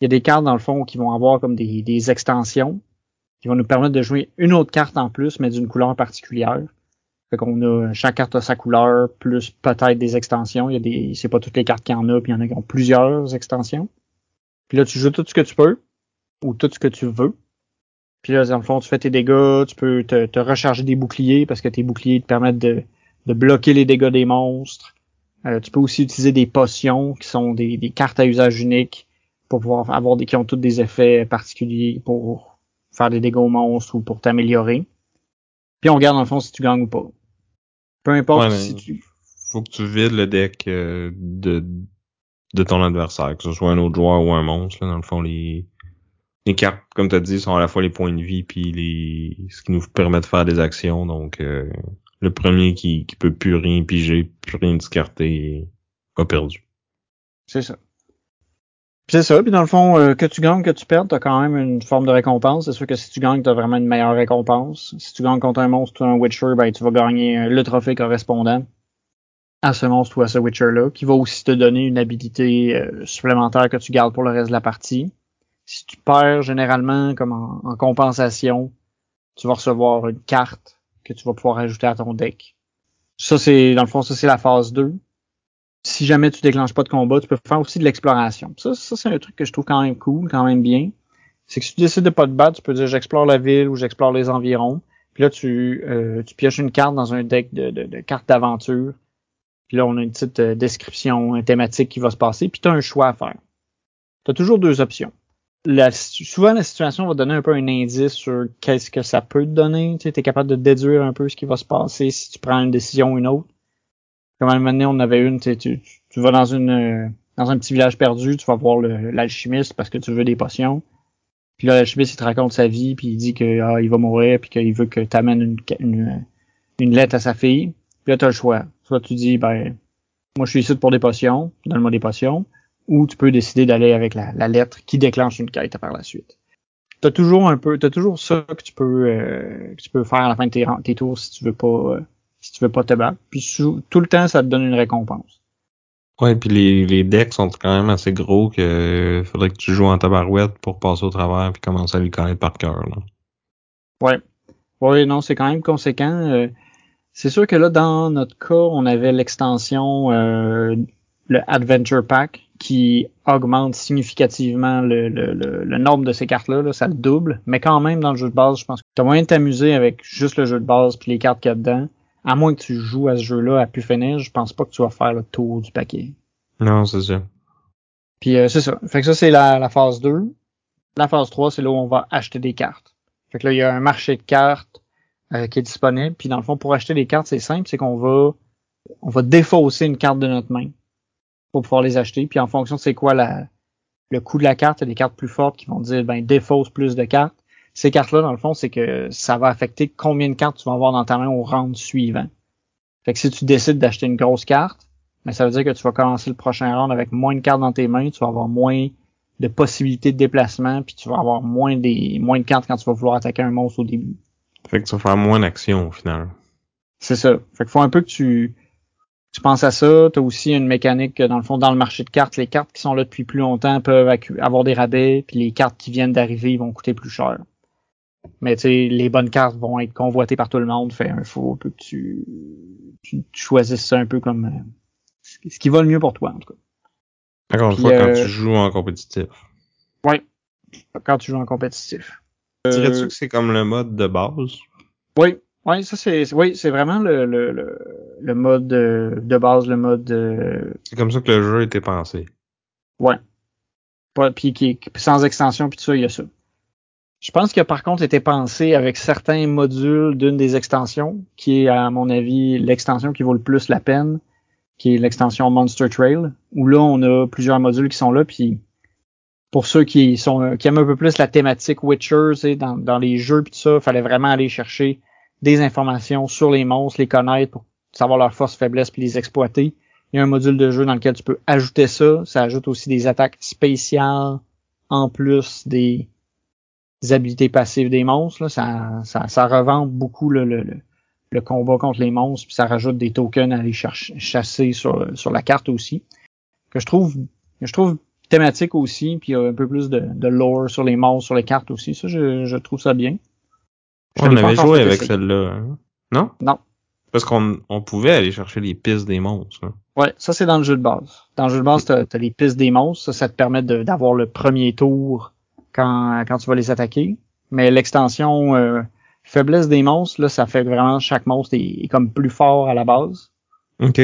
Il y a des cartes, dans le fond, qui vont avoir comme des, des extensions, qui vont nous permettre de jouer une autre carte en plus, mais d'une couleur particulière. Fait qu'on a chaque carte a sa couleur, plus peut-être des extensions. Il y a des. C'est pas toutes les cartes qu'il y en a, puis il y en a qui ont plusieurs extensions. Puis là, tu joues tout ce que tu peux, ou tout ce que tu veux. Puis là, dans le fond, tu fais tes dégâts, tu peux te, recharger des boucliers parce que tes boucliers te permettent de, de bloquer les dégâts des monstres. Euh, tu peux aussi utiliser des potions qui sont des, des, cartes à usage unique pour pouvoir avoir des qui ont toutes des effets particuliers pour faire des dégâts aux monstres ou pour t'améliorer. Puis on regarde dans le fond si tu gagnes ou pas. Peu importe si tu. Faut que tu vides le deck euh, de, de ton adversaire, que ce soit un autre joueur ou un monstre. Là, dans le fond, les, les cartes, comme tu as dit, sont à la fois les points de vie puis les ce qui nous permet de faire des actions. Donc euh, le premier qui, qui peut plus rien piger, plus rien discarter, a perdu. C'est ça. C'est ça, puis dans le fond, euh, que tu gagnes, que tu perdes, t'as quand même une forme de récompense. C'est sûr que si tu gagnes, t'as vraiment une meilleure récompense. Si tu gagnes contre un monstre ou un Witcher, ben tu vas gagner euh, le trophée correspondant à ce monstre ou à ce Witcher-là, qui va aussi te donner une habilité euh, supplémentaire que tu gardes pour le reste de la partie. Si tu perds, généralement, comme en, en compensation, tu vas recevoir une carte que tu vas pouvoir ajouter à ton deck. Ça, c'est, dans le fond, ça, c'est la phase 2 si jamais tu déclenches pas de combat, tu peux faire aussi de l'exploration. Ça, ça c'est un truc que je trouve quand même cool, quand même bien. C'est que si tu décides de pas te battre, tu peux dire j'explore la ville ou j'explore les environs. Puis là, tu, euh, pioches une carte dans un deck de, de, cartes d'aventure. Puis là, on a une petite euh, description thématique qui va se passer. Puis tu as un choix à faire. Tu as toujours deux options. La, souvent, la situation va donner un peu un indice sur qu'est-ce que ça peut te donner. Tu es capable de déduire un peu ce qui va se passer si tu prends une décision ou une autre. Comme à un moment donné, on avait une, tu, tu, vas dans une euh, dans un petit village perdu, tu vas voir l'alchimiste parce que tu veux des potions. Puis là, l'alchimiste, il te raconte sa vie, puis il dit que ah, va mourir, puis qu'il veut que tu amènes une, une, une, lettre à sa fille. Puis là, tu as le choix. Soit tu dis, ben, moi je suis ici pour des potions, donne-moi des potions. Ou tu peux décider d'aller avec la, la, lettre qui déclenche une quête par la suite. T'as toujours un peu, t'as toujours ça que tu peux euh, que tu peux faire à la fin de tes, tes tours si tu veux pas euh, si tu veux pas te battre. Puis tout le temps, ça te donne une récompense. Ouais, puis les, les decks sont quand même assez gros que faudrait que tu joues en tabarouette pour passer au travers puis commencer à les connaître par cœur. Ouais. Ouais, non, c'est quand même conséquent. Euh, c'est sûr que là, dans notre cas, on avait l'extension euh, le Adventure Pack qui augmente significativement le, le, le, nombre de ces cartes-là, là, ça le double, mais quand même dans le jeu de base, je pense que tu as moyen de t'amuser avec juste le jeu de base puis les cartes qu'il y a dedans. À moins que tu joues à ce jeu-là à pu finir, je pense pas que tu vas faire le tour du paquet. Non, c'est ça. Puis euh, c'est ça. Fait que ça, c'est la, la phase 2. La phase 3, c'est là où on va acheter des cartes. Fait que là, il y a un marché de cartes euh, qui est disponible. Puis dans le fond, pour acheter des cartes, c'est simple, c'est qu'on va on va défausser une carte de notre main pour pouvoir les acheter. Puis en fonction de c'est quoi la, le coût de la carte, il y a des cartes plus fortes qui vont dire ben défausse plus de cartes. Ces cartes-là, dans le fond, c'est que ça va affecter combien de cartes tu vas avoir dans ta main au round suivant. Fait que si tu décides d'acheter une grosse carte, ben ça veut dire que tu vas commencer le prochain round avec moins de cartes dans tes mains, tu vas avoir moins de possibilités de déplacement, puis tu vas avoir moins des moins de cartes quand tu vas vouloir attaquer un monstre au début. Fait que tu vas faire moins d'action au final. C'est ça. Fait que faut un peu que tu tu penses à ça. Tu as aussi une mécanique que, dans le fond, dans le marché de cartes, les cartes qui sont là depuis plus longtemps peuvent avoir des rabais, puis les cartes qui viennent d'arriver vont coûter plus cher. Mais tu sais, les bonnes cartes vont être convoitées par tout le monde. Fait un faut que tu, tu, choisisses ça un peu comme euh, ce qui va le mieux pour toi, en tout cas. Encore une fois, quand tu joues en compétitif. Oui, quand tu joues en compétitif. Dirais-tu que c'est comme le mode de base? Oui, oui, ça c'est oui, c'est vraiment le, le, le, mode de, de, base, le mode C'est comme ça que le jeu a été pensé. Ouais. Puis qui, sans extension puis tout ça, il y a ça. Je pense que par contre été pensé avec certains modules d'une des extensions, qui est à mon avis l'extension qui vaut le plus la peine, qui est l'extension Monster Trail, où là on a plusieurs modules qui sont là, puis pour ceux qui sont qui aiment un peu plus la thématique Witcher, dans, dans les jeux puis ça, fallait vraiment aller chercher des informations sur les monstres, les connaître pour savoir leurs forces, faiblesses puis les exploiter. Il y a un module de jeu dans lequel tu peux ajouter ça. Ça ajoute aussi des attaques spéciales en plus des, habilités passives des monstres. Ça, ça, ça revend beaucoup le, le, le, combat contre les monstres, puis ça rajoute des tokens à aller chercher, chasser sur, sur la carte aussi. Que je trouve que je trouve thématique aussi, puis il y a un peu plus de, de lore sur les monstres, sur les cartes aussi. Ça, je, je trouve ça bien on avait joué avec celle-là. Hein? Non? Non. Parce qu'on on pouvait aller chercher les pistes des monstres. Hein. Ouais, ça c'est dans le jeu de base. Dans le jeu de base, t'as as les pistes des monstres. Ça, ça te permet d'avoir le premier tour quand, quand tu vas les attaquer. Mais l'extension euh, faiblesse des monstres, là, ça fait vraiment chaque monstre est, comme plus fort à la base. OK.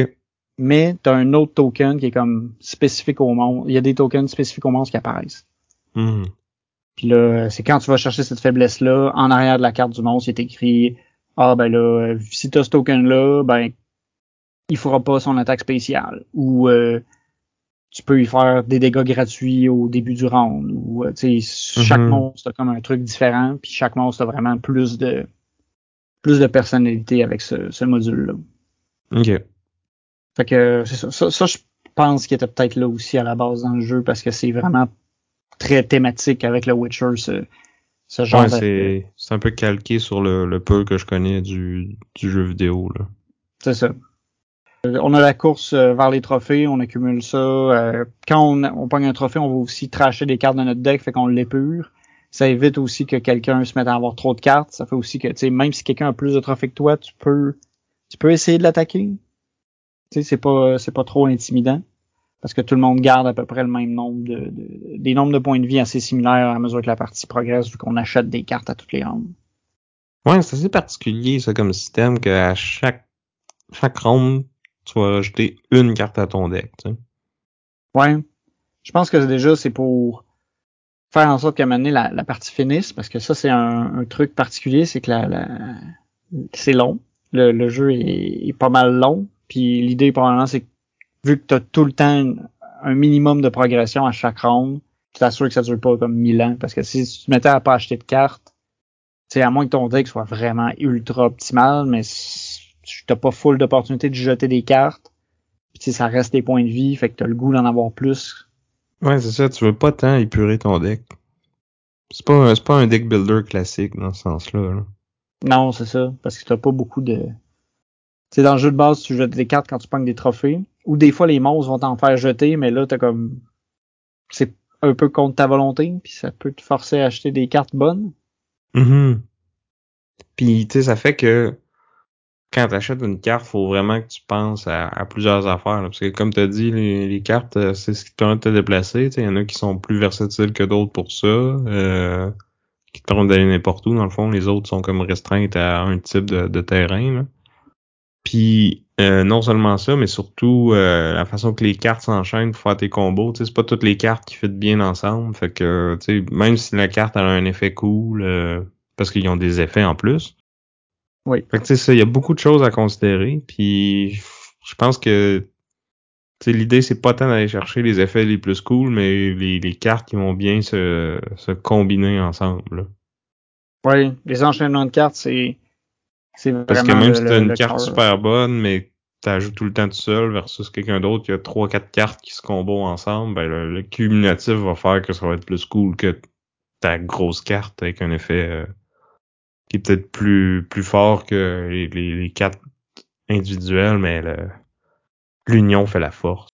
Mais t'as un autre token qui est comme spécifique au monstre. Il y a des tokens spécifiques aux monstres qui apparaissent. Hmm. Puis là, c'est quand tu vas chercher cette faiblesse-là, en arrière de la carte du monstre, il est écrit Ah ben là, si t'as ce token-là, ben il fera pas son attaque spéciale. Ou euh, tu peux y faire des dégâts gratuits au début du round. Ou tu sais, chaque mhm. monstre a comme un truc différent, puis chaque monstre a vraiment plus de plus de personnalité avec ce, ce module-là. OK. Fait que c'est ça. ça. Ça, je pense qu'il était peut-être là aussi à la base dans le jeu parce que c'est vraiment très thématique avec le Witcher, ce, ce genre c'est, c'est un peu calqué sur le, le peu que je connais du, du jeu vidéo. Là. C'est ça. Euh, on a la course euh, vers les trophées, on accumule ça. Euh, quand on, on pogne un trophée, on va aussi tracher des cartes de notre deck, fait qu'on l'épure. Ça évite aussi que quelqu'un se mette à avoir trop de cartes. Ça fait aussi que, tu sais, même si quelqu'un a plus de trophées que toi, tu peux, tu peux essayer de l'attaquer. Tu sais, c'est pas, c'est pas trop intimidant parce que tout le monde garde à peu près le même nombre de, des nombres de points de vie assez similaires à mesure que la partie progresse vu qu'on achète des cartes à toutes les rondes. Ouais, c'est assez particulier ça comme système qu'à chaque chaque ronde, tu vas rajouter une carte à ton deck. Tu sais. Ouais. Je pense que déjà c'est pour faire en sorte qu'à un la, la partie finisse, parce que ça c'est un, truc particulier, c'est que la, c'est long. Le, jeu est, pas mal long. Puis l'idée probablement c'est vu que tu as tout le temps un minimum de progression à chaque ronde, tu t'assures que ça dure pas comme mille ans. Parce que si tu te mettais à pas acheter de cartes, c'est à moins que ton deck soit vraiment ultra optimal, mais tu n'as pas full d'opportunités de jeter des cartes. Puis ça reste des points de vie, fait que t'as le goût d'en avoir plus. Ouais, c'est ça, tu veux pas tant épurer ton deck. C'est pas, un, pas un deck builder classique dans ce sens-là. Non, c'est ça, parce que t'as pas beaucoup de. C'est dans le jeu de base, tu jettes des cartes quand tu pognes des trophées. Ou des fois les monstres vont t'en faire jeter, mais là t'as comme c'est un peu contre ta volonté, puis ça peut te forcer à acheter des cartes bonnes. Mm Puis tu sais, ça fait que quand tu achètes une carte, faut vraiment que tu penses à, plusieurs affaires. parce que comme tu as dit, les, cartes, euh, c'est ce qui te permet de te déplacer. Il y en a qui sont plus versatiles que d'autres pour ça. Euh, qui te permettent d'aller n'importe où. Dans le fond, les autres sont comme restreintes à un type de, terrain. Puis euh, non seulement ça, mais surtout la façon que les cartes s'enchaînent pour faire tes combos. C'est pas toutes les cartes qui fit bien ensemble. Fait que même si la carte a un effet cool, parce qu'ils ont des effets en plus, oui. Fait que ça, il y a beaucoup de choses à considérer. Puis je pense que l'idée, c'est pas tant d'aller chercher les effets les plus cool, mais les, les cartes qui vont bien se, se combiner ensemble. Oui, les enchaînements de cartes, c'est. C'est vraiment. Parce que même si t'as une carte super bonne, mais t'ajoutes tout le temps tout seul versus quelqu'un d'autre qui a trois, quatre cartes qui se combo ensemble, ben le, cumulatif va faire que ça va être plus cool que ta grosse carte avec un effet euh, qui est peut-être plus plus fort que les, les, quatre individuels, mais l'union fait la force.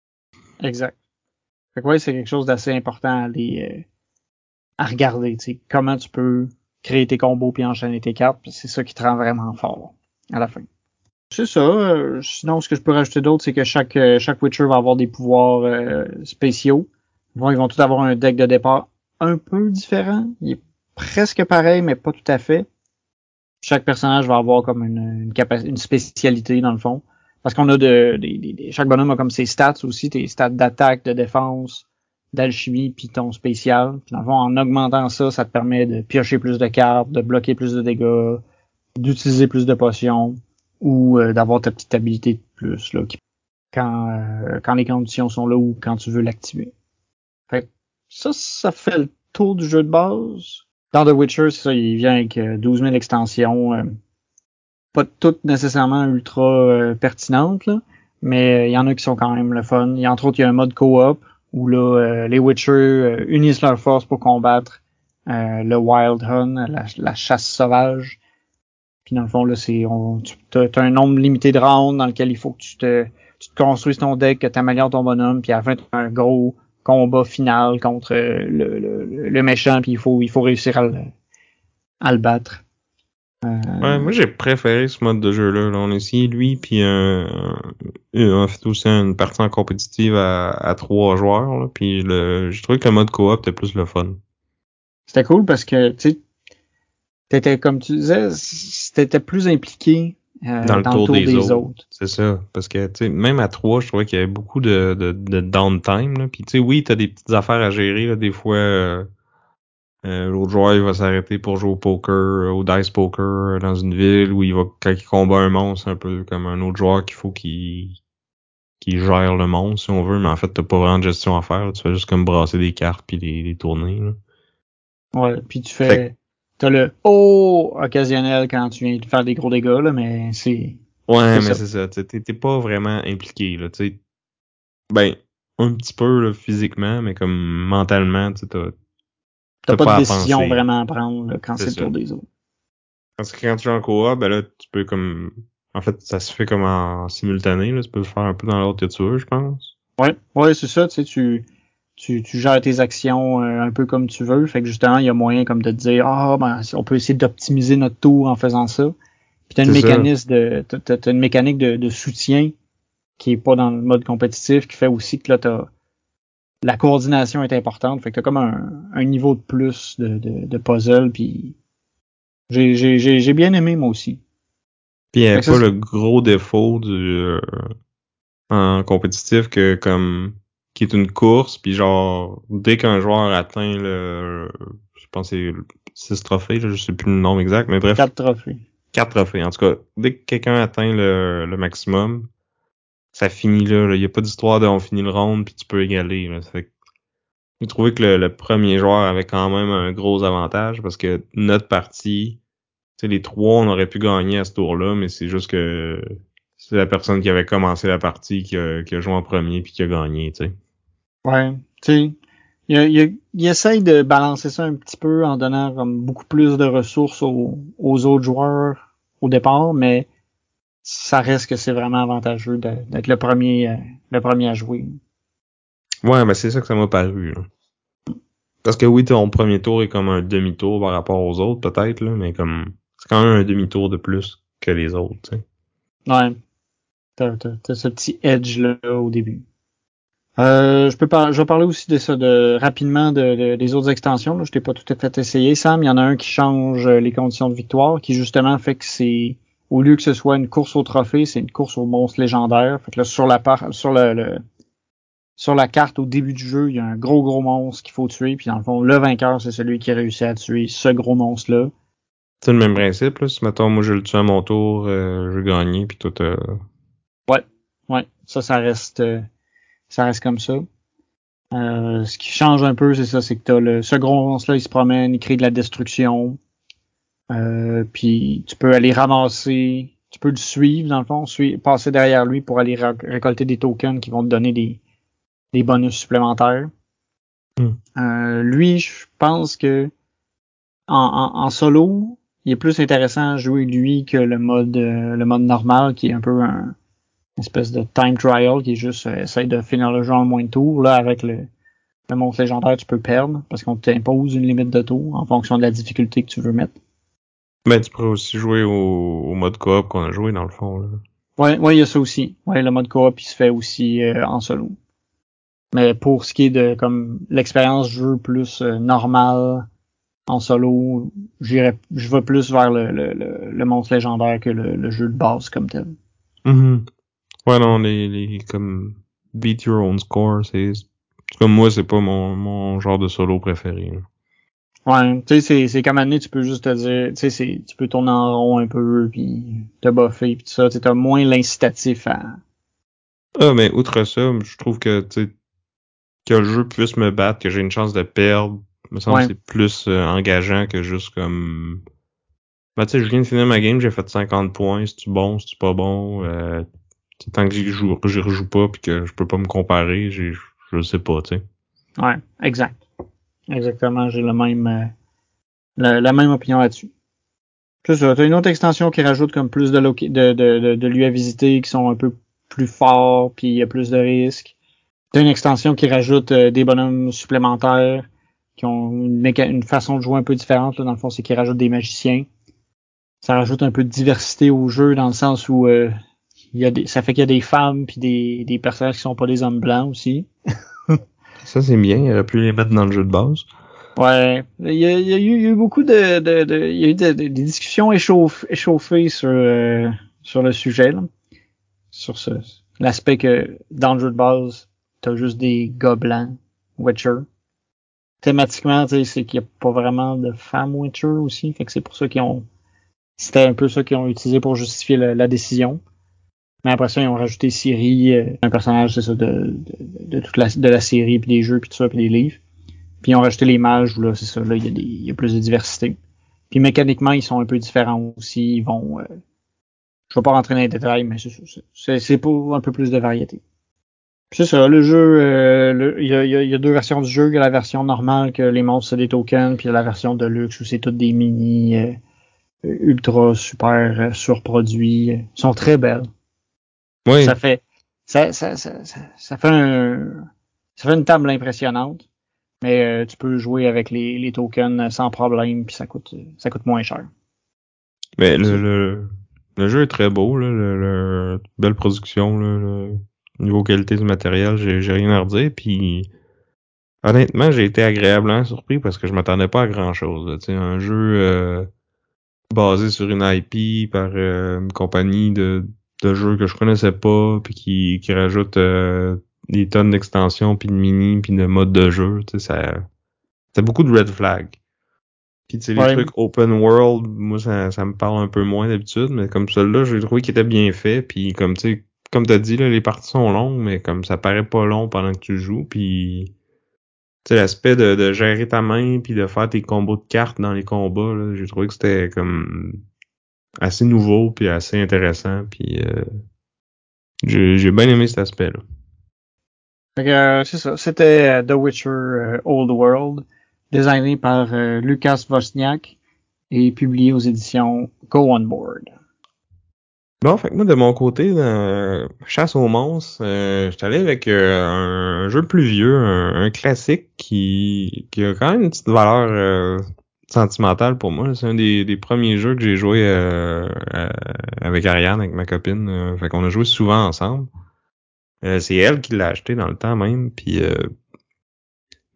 Exact. Fait que ouais, c'est quelque chose d'assez important à aller euh, à regarder, tu sais, comment tu peux créer tes combos puis enchaîner tes cartes, c'est ça qui te rend vraiment fort à la fin. C'est ça. Euh, sinon, ce que je peux rajouter d'autre, c'est que chaque euh, chaque Witcher va avoir des pouvoirs spéciaux. Bon, ils vont tous avoir un deck de départ un peu différent. Il est presque pareil, mais pas tout à fait chaque personnage va avoir comme une, une, une spécialité dans le fond. Parce qu'on a de, chaque bonhomme a comme ses stats aussi, tes stats d'attaque, de défense, d'alchimie, puis ton spécial. dans le fond, en augmentant ça, ça te permet de piocher plus de cartes, de bloquer plus de dégâts, d'utiliser plus de potions, ou euh, d'avoir ta petite habilité de plus là, quand, euh, quand les conditions sont là ou quand tu veux l'activer. Fait ça, ça fait le tour du jeu de base. Dans The Witcher, ça, il vient avec 12 euh, 000 extensions. Euh, pas toutes nécessairement ultra euh, pertinentes, là, mais il y en a qui sont quand même le fun. Y a, entre autres, il y a un mode co-op où là, les Witcher unissent leurs forces pour combattre le Wild Hunt, la, chasse sauvage. Puis dans le fond, là, c'est tu as, un nombre limité de rounds dans lequel il faut que tu te, tu te construises ton deck, que tu améliores ton bonhomme, puis à la fin, tu as un gros combat final contre le, le, méchant, puis il faut, il faut réussir à le, à le battre. Euh... Ouais, moi j'ai préféré ce mode de jeu-là. On a essayé lui, puis euh, on fait aussi une partie en compétitive à, à trois joueurs. Là, puis le, trouvé que le mode coop était plus le fun. C'était cool parce que tu sais, t'étais comme tu disais, t'étais plus impliqué euh, dans le tour, des, autres. C'est ça. Parce que, tu sais, même à trois, je trouvais qu'il y avait beaucoup de, de, de downtime. Là. Puis, tu sais, oui, t'as des petites affaires à gérer. Là. Des fois, euh, euh, l'autre joueur, il va s'arrêter pour jouer au poker, au dice poker dans une ville où il va, quand il combat un monstre, un peu comme un autre joueur qu'il faut qu'il qu'il gère le monstre, si on veut. Mais en fait, t'as pas vraiment de gestion à faire. Tu fais juste comme brasser des cartes puis les, les tourner. Là. Ouais, puis tu fais... T'as le oh occasionnel quand tu viens de faire des gros dégâts, là, mais c'est. Ouais, mais c'est ça. T'es pas vraiment impliqué, là. sais Ben, un petit peu là, physiquement, mais comme mentalement, tu t'as. T'as pas, de décision vraiment à prendre là, quand c'est le tour des autres. Parce que quand tu es en coop, ben là, tu peux comme. En fait, ça se fait comme en simultané, là. Tu peux le faire un peu dans l'autre que tu veux, je pense. Ouais, ouais, c'est ça, tu sais, tu tu, tu gères tes actions euh, un peu comme tu veux. Fait que justement, il y a moyen comme de te dire Ah ben on peut essayer d'optimiser notre tour en faisant ça. Puis t'as une mécanisme de. T'as, une mécanique de, de, soutien qui est pas dans le mode compétitif, qui fait aussi que là, t'as. La coordination est importante. Fait que t'as comme un, un niveau de plus de, de, de puzzle. Puis j'ai, j'ai, j'ai, bien aimé moi aussi. Puis il n'y a pas le gros défaut du euh, en compétitif que comme qui est une course, puis genre, dès qu'un joueur atteint le, je pense c'est 6 trophées, je sais plus le nombre exact, mais bref. 4 trophées. 4 trophées. En tout cas, dès que quelqu'un atteint le, le maximum, ça finit là. Il n'y a pas d'histoire de on finit le round puis tu peux égaler. Là. Ça fait j'ai trouvé que le, premier joueur avait quand même un gros avantage parce que notre partie, tu sais, les trois, on aurait pu gagner à ce tour-là, mais c'est juste que c'est la personne qui avait commencé la partie qui a, qui a joué en premier puis qui a gagné, tu sais. Ouais, tu sais, il, il, essaye de balancer ça un petit peu en donnant comme beaucoup plus de ressources aux, aux autres joueurs au départ, mais ça reste que c'est vraiment avantageux d'être le premier, euh, le premier à jouer. Ouais, mais c'est ça que ça m'a paru. Parce que oui, ton premier tour est comme un demi-tour par rapport aux autres, peut-être, là, mais comme c'est quand même un demi-tour de plus que les autres, tu sais. Ouais. T'as, t'as, t'as ce petit edge-là au début. Euh, je peux par... je vais parler aussi de ça de rapidement de, de- des autres extensions. Là. Je t'ai pas tout à fait essayé, Sam. Il y en a un qui change euh, les conditions de victoire, qui justement fait que c'est au lieu que ce soit une course au trophée, c'est une course aux monstres légendaires. Fait que là, sur la par... sur le, le- sur la carte au début du jeu, il y a un gros gros monstre qu'il faut tuer. Puis dans le fond, le vainqueur, c'est celui qui réussit à tuer ce gros monstre-là. C'est le même principe, là. Si mettons, moi je le tue à mon tour, euh, je vais gagner, puis toi t'as. Ouais, ça, ça reste, euh, ça reste comme ça. Euh, ce qui change un peu, c'est ça, c'est que t'as le, ce gros monstre-là, il se promène, il crée de la destruction. Euh, puis tu peux aller ramasser, tu peux le suivre dans le fond, suivre, passer derrière lui pour aller récolter des tokens qui vont te donner des, des bonus supplémentaires. Hmm. Euh, lui, je pense que en, en, en solo, il est plus intéressant à jouer lui que le mode euh, le mode normal qui est un peu un une espèce de time trial qui est juste euh, essaye de finir le jeu en moins de tours. Là, avec le, le monstre légendaire, tu peux perdre parce qu'on t'impose une limite de tours en fonction de la difficulté que tu veux mettre. Ben, tu pourrais aussi jouer au, au mode coop qu'on a joué dans le fond, là. Ouais, ouais, il y a ça aussi. Ouais, le mode coop, il se fait aussi euh, en solo. Mais pour ce qui est de comme l'expérience jeu plus euh, normale en solo, j'irais je vais plus vers le, le, le, le monstre légendaire que le, le jeu de base comme tel. Mhm. Ouais, non, les, les, comme, beat your own score, c'est, comme moi, c'est pas mon, mon genre de solo préféré, là. Ouais, tu sais, c'est, c'est comme année, tu peux juste te dire, tu sais, c'est, tu peux tourner en rond un peu, puis te buffer, puis tout ça, tu as moins l'incitatif à... Ah, mais outre ça, je trouve que, tu sais, que le jeu puisse me battre, que j'ai une chance de perdre, me semble Ouais. que c'est plus euh, engageant que juste comme... Ben, tu sais, je viens de finir ma game, j'ai fait 50 points, c'est-tu bon, c'est-tu pas bon, euh, tant que j'y joue, j'y rejoue pas puis que je peux pas me comparer, j'ai, je sais pas, tu sais. Ouais, exact. Exactement, j'ai le même, euh, la, même opinion là-dessus. C'est ça, t'as une autre extension qui rajoute comme plus de, de, de, de, de lieux à visiter qui sont un peu plus forts, puis il y a plus de risques. T'as une extension qui rajoute euh, des bonhommes supplémentaires qui ont une, une façon de jouer un peu différente. Là, dans le fond, c'est qu'ils rajoutent des magiciens. Ça rajoute un peu de diversité au jeu dans le sens où euh, il y a des, ça fait qu'il y a des femmes puis des, des personnages qui sont pas des hommes blancs aussi. Ça, c'est bien, il aurait pu les mettre dans le jeu de base. Ouais, il y a, il y a eu, il y a eu beaucoup de, de, de- il y a eu de- de- des discussions échauffées sur euh, sur le sujet là. sur ce l'aspect que dans le jeu de base t'as juste des gars blancs Witcher. Thématiquement, tu sais, c'est qu'il n'y a pas vraiment de femmes Witcher aussi, fait que c'est pour ça qu'ils ont c'était un peu ça qu'ils ont utilisé pour justifier la décision. Mais après ça, ils ont rajouté Siri, euh, un personnage, c'est ça, de, de, de toute la, de la série, puis des jeux, puis tout ça, puis des livres. Puis ils ont rajouté les mages, là, c'est ça, là, il y, a y a plus de diversité. Puis mécaniquement, ils sont un peu différents aussi. Ils vont. euh, je vais pas rentrer dans les détails, mais c'est c'est- pour un peu plus de variété. C'est ça, le jeu, euh, il y, a, y y a deux versions du jeu. Il y a la version normale que les monstres c'est des tokens, puis il y a la version de luxe où c'est toutes des mini euh, ultra super euh, surproduits. Ils sont très belles. Oui, Ça fait ça, ça, ça, ça, ça fait un ça fait une table impressionnante. Mais euh, tu peux jouer avec les, les tokens sans problème, puis ça coûte ça coûte moins cher. mais le, le, le jeu est très beau, là, le, le- belle production, là, le niveau qualité du matériel, j'ai rien à redire, puis honnêtement, j'ai été agréablement surpris parce que je m'attendais pas à grand chose. Tu sais, un jeu euh, basé sur une IP par euh, une compagnie de, de jeux que je connaissais pas, puis qui, qui rajoute euh, des tonnes d'extensions, puis de mini, puis de modes de jeu. Tu sais, ça, c'est beaucoup de red flag. Puis tu sais, les Ouais. trucs open world, moi ça, ça me parle un peu moins d'habitude, mais comme celui-là, j'ai trouvé qu'il était bien fait, puis comme tu sais, comme t'as dit, là, les parties sont longues, mais comme ça paraît pas long pendant que tu joues, puis tu sais, l'aspect de, de gérer ta main, puis de faire tes combos de cartes dans les combats, là, j'ai trouvé que c'était comme assez nouveau, puis assez intéressant, puis euh, j'ai j'ai bien aimé cet aspect-là. Euh, c'est ça. C'était euh, The Witcher euh, Old World, designé par euh, Lucas Wozniak et publié aux éditions Go On Board. Bon, fait que moi, de mon côté, dans Chasse aux monstres, euh, j'étais allé avec euh, un, un jeu plus vieux, un, un classique qui, qui a quand même une petite valeur euh, sentimental pour moi. C'est un des, premiers jeux que j'ai joué euh, avec Ariane, avec ma copine. fait qu'on a joué souvent ensemble. c'est elle qui l'a acheté dans le temps même. Puis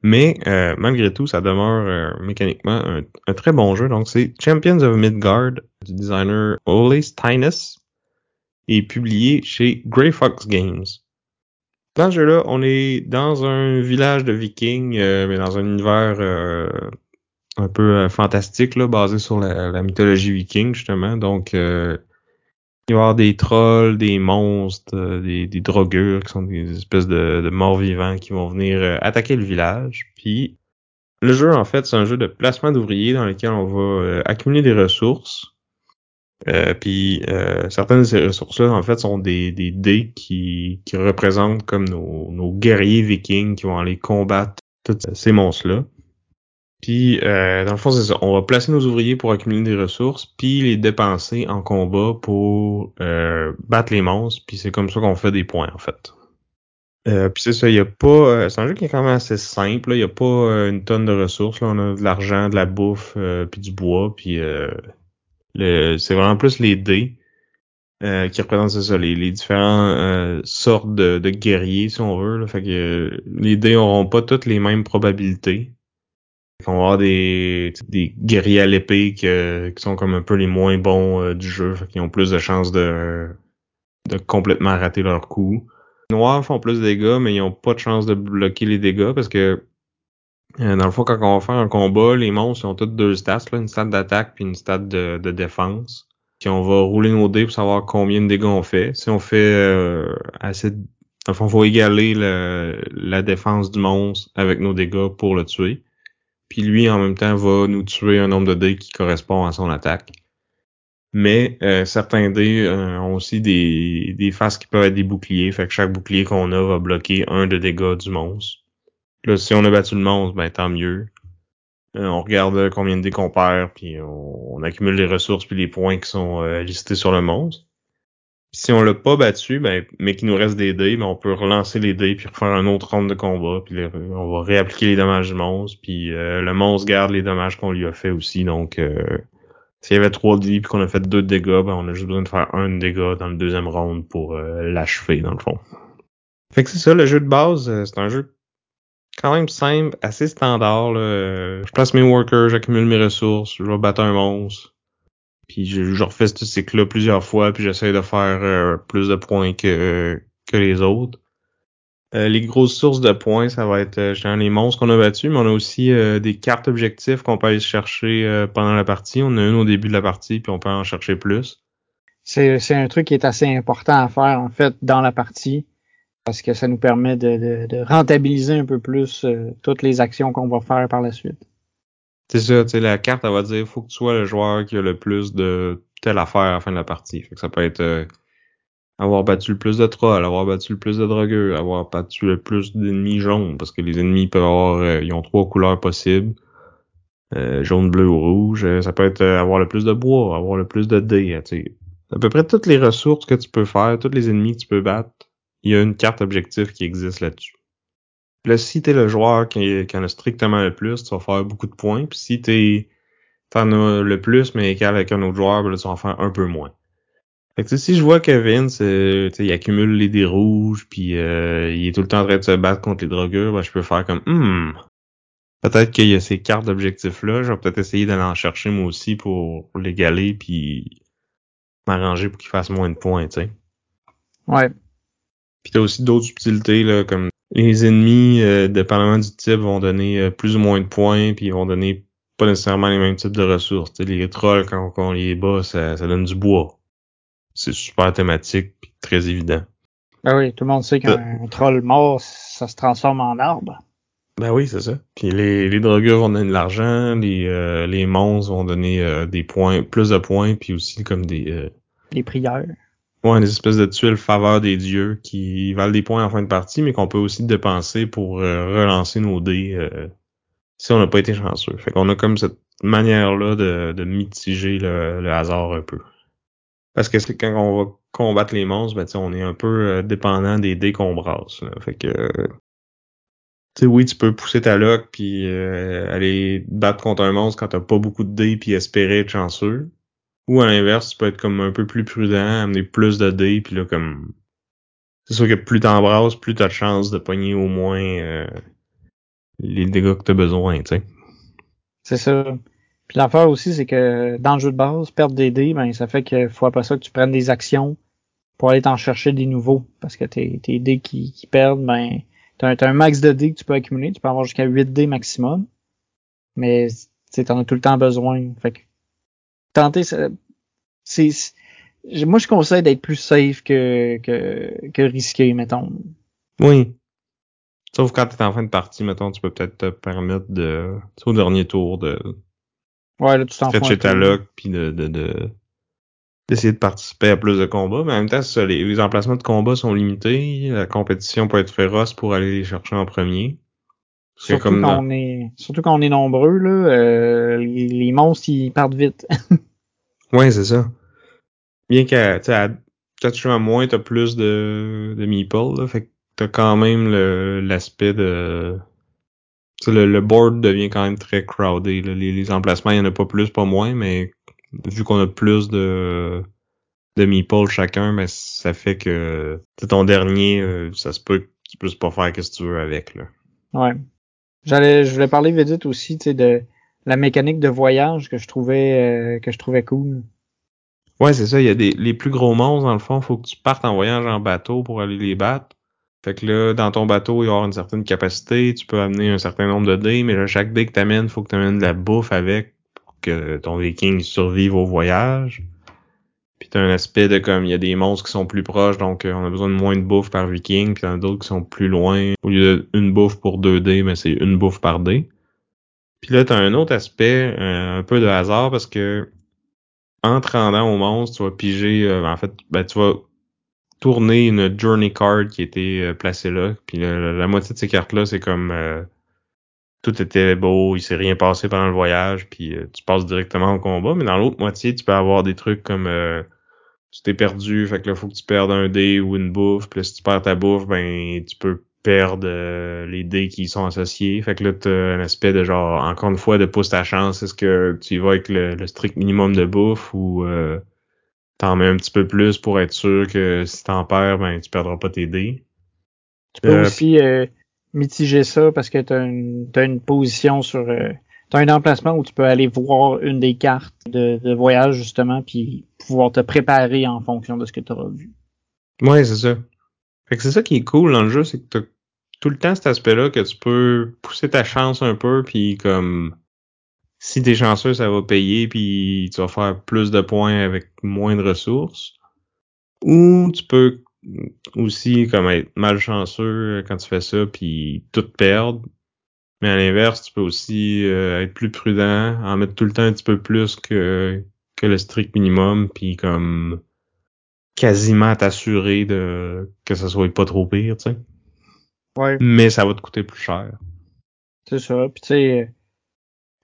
mais euh, malgré tout, ça demeure euh, mécaniquement un, très bon jeu. Donc c'est Champions of Midgard du designer Ole Steinus et publié chez Grey Fox Games. Dans ce jeu-là, on est dans un village de vikings, euh, mais dans un univers un peu fantastique, là, basé sur la, la, mythologie viking, justement. Donc il va y avoir des trolls, des monstres, euh, des, des drogueurs qui sont des espèces de, de morts vivants qui vont venir euh, attaquer le village. Puis le jeu, en fait, c'est un jeu de placement d'ouvriers dans lequel on va euh, accumuler des ressources. puis certaines de ces ressources-là, en fait, sont des, des dés qui, qui représentent comme nos, nos guerriers vikings qui vont aller combattre tous ces monstres-là. Puis, euh, dans le fond, c'est ça. On va placer nos ouvriers pour accumuler des ressources, puis les dépenser en combat pour euh, battre les monstres. Puis c'est comme ça qu'on fait des points, en fait. Euh, puis c'est ça, il y a pas. Euh, c'est un jeu qui est quand même assez simple. Il y a pas euh, une tonne de ressources. Là. On a de l'argent, de la bouffe, puis du bois. Puis c'est vraiment plus les dés qui représentent ça, les, les différentes sortes de, de, guerriers, si on veut. Là. Fait que les dés auront pas toutes les mêmes probabilités. On va avoir des, des guerriers à l'épée qui, sont comme un peu les moins bons euh, du jeu, qui ont plus de chances de, de complètement rater leur coup. Les noirs font plus de dégâts, mais ils ont pas de chance de bloquer les dégâts parce que euh, dans le fond, quand on va faire un combat, les monstres ont toutes deux stats, là, une stat d'attaque puis une stat de, de défense. Puis on va rouler nos dés pour savoir combien de dégâts on fait. Si on fait euh, assez. Dans le faut égaler la défense du monstre avec nos dégâts pour le tuer puis lui en même temps va nous tuer un nombre de dés qui correspond à son attaque. Mais euh, certains dés euh, ont aussi des, des faces qui peuvent être des boucliers, fait que chaque bouclier qu'on a va bloquer un de dégâts du monstre. Là, si on a battu le monstre, ben tant mieux. Euh, on regarde combien de dés qu'on perd, puis on, on, accumule les ressources puis les points qui sont listés sur le monstre si on l'a pas battu, ben, mais qu'il nous reste des dés, ben, on peut relancer les dés puis refaire un autre round de combat, puis on va réappliquer les dommages du monstre, puis euh, le monstre garde les dommages qu'on lui a fait aussi. Donc, euh, s'il y avait trois vie puis qu'on a fait deux de dégâts, ben, on a juste besoin de faire un de dégâts dans le deuxième round pour euh, l'achever, dans le fond. Fait que c'est ça, le jeu de base, c'est un jeu quand même simple, assez standard. Là. Je place mes workers, j'accumule mes ressources, je vais battre un monstre puis je, je refais ce cycle-là plusieurs fois, puis j'essaie de faire euh, plus de points que, que les autres. Euh, les grosses sources de points, ça va être euh, les monstres qu'on a battus, mais on a aussi des cartes objectifs qu'on peut aller chercher pendant la partie. On a une au début de la partie, puis on peut en chercher plus. C'est, c'est un truc qui est assez important à faire, en fait, dans la partie, parce que ça nous permet de, de, de rentabiliser un peu plus toutes les actions qu'on va faire par la suite. C'est ça, tu sais, la carte, elle va dire, faut que tu sois le joueur qui a le plus de telle affaire à la fin de la partie. Fait que ça peut être euh, avoir battu le plus de trolls, avoir battu le plus de drogueux, avoir battu le plus d'ennemis jaunes, parce que les ennemis peuvent avoir, euh, ils ont trois couleurs possibles. Euh, jaune, bleu ou rouge. Ça peut être avoir le plus de bois, avoir le plus de dés. Tu sais. À peu près toutes les ressources que tu peux faire, tous les ennemis que tu peux battre, il y a une carte objectif qui existe là-dessus. Là, si t'es le joueur qui, en a strictement le plus, tu vas faire beaucoup de points. Puis si t'es t'en as le plus, mais avec un autre joueur, ben là, tu vas en faire un peu moins. Fait que si je vois Kevin, il accumule les dés rouges, puis euh, il est tout le temps en train de se battre contre les drogueurs, ben, je peux faire comme hmm, peut-être qu'il y a ces cartes d'objectifs-là, je vais peut-être essayer d'aller en chercher moi aussi pour, l'égaler, puis m'arranger pour qu'il fasse moins de points, tu sais. Ouais. Puis t'as aussi d'autres subtilités, là, comme les ennemis, euh, dépendamment du type, vont donner euh, plus ou moins de points, puis ils vont donner pas nécessairement les mêmes types de ressources. les trolls, quand, on les bat, ça, donne du bois. C'est super thématique, puis très évident. Ben oui, tout le monde sait qu'un troll mort, ça se transforme en arbre. Ben oui, c'est ça. Puis les, les drogueurs vont donner de l'argent, les, euh, les monstres vont donner euh, des points, plus de points, puis aussi comme des... les prières. Ouais, des espèces de tuiles faveur des dieux qui valent des points en fin de partie, mais qu'on peut aussi dépenser pour euh, relancer nos dés euh, si on n'a pas été chanceux. Fait qu'on a comme cette manière-là de, de mitiger le, hasard un peu. Parce que c'est quand on va combattre les monstres, ben on est un peu euh, dépendant des dés qu'on brasse. Fait que Tu sais, oui, tu peux pousser ta lock puis euh, aller battre contre un monstre quand t'as pas beaucoup de dés puis espérer être chanceux. Ou à l'inverse, tu peux être comme un peu plus prudent, amener plus de dés puis là comme c'est sûr que plus t'embrasses, plus t'as de chance de pogner au moins euh, les dégâts que t'as besoin, tu sais. C'est ça. Puis l'affaire aussi, c'est que dans le jeu de base, perdre des dés, ben ça fait qu'il faut après ça que tu prennes des actions pour aller t'en chercher des nouveaux. Parce que tes, dés qui, qui perdent, ben t'as un, un max de dés que tu peux accumuler. Tu peux avoir jusqu'à 8 dés maximum. Mais t'en as tout le temps besoin. Fait que tenter, c'est moi, je conseille d'être plus safe que, que, que risqué, mettons. Oui. Sauf quand t'es en fin de partie, mettons, tu peux peut-être te permettre de, tu sais, au dernier tour, de Ouais, là, tu t'en fous. ta lock puis de, de, de- d'essayer de participer à plus de combats. Mais en même temps, ça, les, les emplacements de combat sont limités. La compétition peut être féroce pour aller les chercher en premier. Surtout comme quand on est, surtout quand on est nombreux, là, euh, les, les monstres, ils partent vite. Ouais, c'est ça. Bien qu'à, tu quand joues à moins, t'as plus de, de meeple, là. Fait que t'as quand même le, l'aspect de, le, le board devient quand même très crowded, là. Les, les emplacements, il y en a pas plus, pas moins, mais vu qu'on a plus de, de meeple chacun, ben, ça fait que, ton dernier, euh, ça se peut que tu puisses pas faire ce que tu veux avec, là. ouais. J'allais, je voulais parler vite aussi, tu sais, de la mécanique de voyage que je trouvais, euh, que je trouvais cool. Ouais, c'est ça. Il y a des les plus gros monstres, dans le fond, faut que tu partes en voyage en bateau pour aller les battre. Fait que là, dans ton bateau, il va y avoir une certaine capacité, tu peux amener un certain nombre de dés, mais là, chaque dé que t'amènes, faut que tu amènes de la bouffe avec pour que ton viking survive au voyage. T'as un aspect de comme il y a des monstres qui sont plus proches, donc euh, on a besoin de moins de bouffe par viking, puis il y en a d'autres qui sont plus loin. Au lieu d'une bouffe pour deux dés, mais c'est une bouffe par dé. Puis là, t'as un autre aspect, euh, un peu de hasard, parce que en te rendant au monstre, tu vas piger, euh, en fait, ben, tu vas tourner une journey card qui était placée là. Puis la, la- moitié de ces cartes-là, c'est comme tout était beau, il s'est rien passé pendant le voyage, puis tu passes directement au combat. Mais dans l'autre moitié, tu peux avoir des trucs comme euh, tu t'es perdu, fait que là, faut que tu perdes un dé ou une bouffe. Puis là, si tu perds ta bouffe, ben tu peux perdre euh, les dés qui y sont associés. Fait que là, t'as un aspect de genre, encore une fois, de pousse ta chance. Est-ce que tu y vas avec le, le strict minimum de bouffe ou euh, t'en mets un petit peu plus pour être sûr que si t'en perds, ben tu perdras pas tes dés? Tu peux Euh, aussi euh, mitiger ça parce que tu as une, t'as une position sur... Tu un emplacement où tu peux aller voir une des cartes de, voyage, justement, puis pouvoir te préparer en fonction de ce que tu auras vu. Ouais, c'est ça. Fait que c'est ça qui est cool dans c'est que t'as tout le temps cet aspect-là que tu peux pousser ta chance un peu, puis comme si t'es chanceux, ça va payer, puis tu vas faire plus de points avec moins de ressources. Ou tu peux aussi comme être malchanceux quand tu fais ça, puis tout perdre. Mais à l'inverse, tu peux aussi euh, être plus prudent, en mettre tout le temps un petit peu plus que, que le strict minimum, puis comme quasiment t'assurer de que ça soit pas trop pire, tu sais. Ouais. Mais ça va te coûter plus cher. C'est ça. Puis tu sais,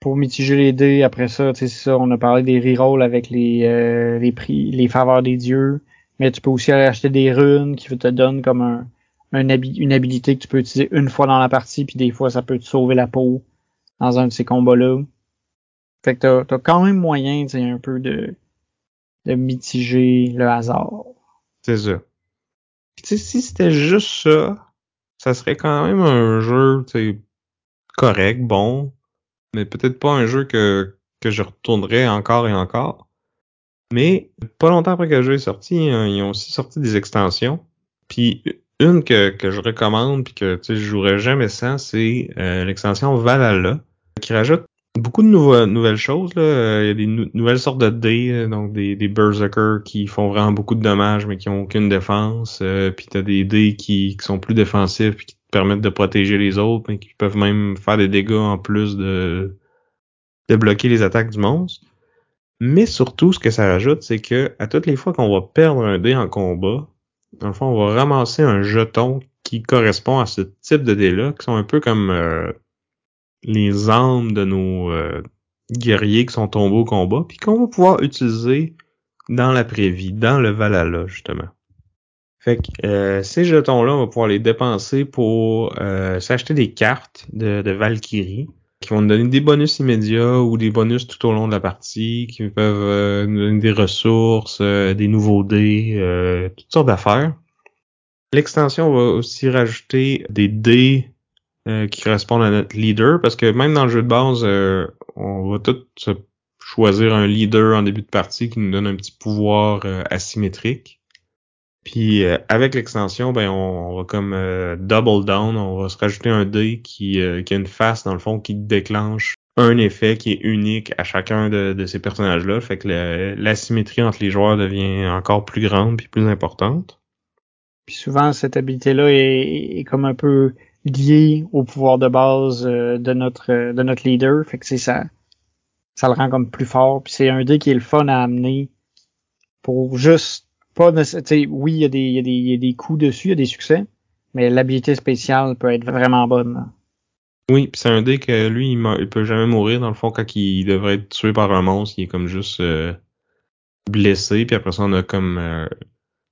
pour mitiger les dés, après ça, tu sais, c'est ça, on a parlé des rerolls avec les, euh, les prix, les faveurs des dieux. Mais tu peux aussi aller acheter des runes qui te donnent comme un, un habi- une habilité que tu peux utiliser une fois dans la partie, puis des fois ça peut te sauver la peau dans un de ces combats-là. Fait que t'as, t'as quand même moyen, tu sais, un peu de, de mitiger le hasard. C'est ça. Puis, Tu sais, si c'était juste ça, ça serait quand même un jeu, tu sais, correct, bon, mais peut-être pas un jeu que, que je retournerais encore et encore. Mais pas longtemps après que le jeu est sorti, hein, ils ont aussi sorti des extensions. Puis une que, je recommande puis que je jouerais jamais sans, c'est euh, l'extension Valhalla, qui rajoute beaucoup de nouvelles choses. Euh, Il y a des nou- nouvelles sortes de dés, euh, donc des, berserkers qui font vraiment beaucoup de dommages mais qui ont aucune défense. Euh, puis t'as des dés qui, qui sont plus défensifs puis qui te permettent de protéger les autres, mais qui peuvent même faire des dégâts en plus de, de bloquer les attaques du monstre. Mais surtout, ce que ça rajoute, c'est que à toutes les fois qu'on va perdre un dé en combat, dans le fond, on va ramasser un jeton qui correspond à ce type de dés-là, qui sont un peu comme euh, les âmes de nos euh, guerriers qui sont tombés au combat, puis qu'on va pouvoir utiliser dans l'après-vie, dans le Valhalla, justement. Fait que euh, ces jetons-là, on va pouvoir les dépenser pour euh, s'acheter des cartes de, de Valkyrie qui vont nous donner des bonus immédiats ou des bonus tout au long de la partie, qui peuvent euh, nous donner des ressources, des nouveaux dés, toutes sortes d'affaires. L'extension va aussi rajouter des dés qui correspondent à notre leader, parce que même dans le jeu de base, on va tout choisir un leader en début de partie qui nous donne un petit pouvoir asymétrique. Puis euh, avec l'extension, ben on, va comme euh, double down, on va se rajouter un dé qui, euh, qui a une face dans le fond qui déclenche un effet qui est unique à chacun de, ces personnages-là. Fait que l'asymétrie entre les joueurs devient encore plus grande puis plus importante. Puis souvent cette habilité-là est, comme un peu liée au pouvoir de base de notre de notre leader. Fait que c'est ça. Ça le rend comme plus fort. Puis c'est un dé qui est le fun à amener pour juste pas oui, il y, a des, y, a des, y a des coups dessus, il y a des succès, mais l'habilité spéciale peut être vraiment bonne. Oui, puis c'est un dé que lui, il, peut jamais mourir dans le fond quand il devrait être tué par un monstre, il est comme juste euh, blessé, puis après ça on a comme euh,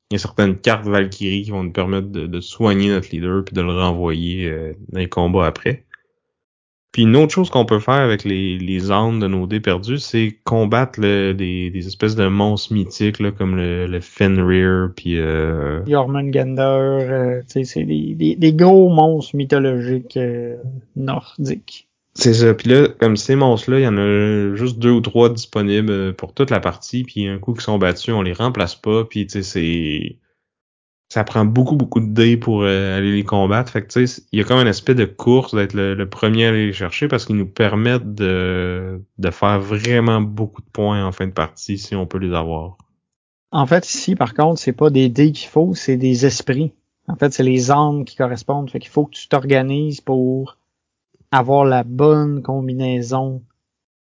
il y a certaines cartes Valkyrie qui vont nous permettre de, de soigner notre leader puis de le renvoyer euh, dans les combats après. Puis une autre chose qu'on peut faire avec les, les armes de nos dés perdus, c'est combattre des, des espèces de monstres mythiques là, comme le, le Fenrir, puis... Euh... Jormungandr, euh, c'est des, des, des, gros monstres mythologiques euh, nordiques. C'est ça. Puis là, comme ces monstres-là, il y en a juste deux ou trois disponibles pour toute la partie. Puis un coup qu'ils sont battus, on les remplace pas. Puis tu sais, c'est ça prend beaucoup, beaucoup de dés pour euh, aller les combattre. Fait que tu sais, il y a comme un aspect de course d'être le, premier à aller les chercher parce qu'ils nous permettent de, de faire vraiment beaucoup de points en fin de partie si on peut les avoir. En fait, ici, par contre, c'est pas des dés qu'il faut, c'est des esprits. En fait, c'est les âmes qui correspondent. Fait qu'il faut que tu t'organises pour avoir la bonne combinaison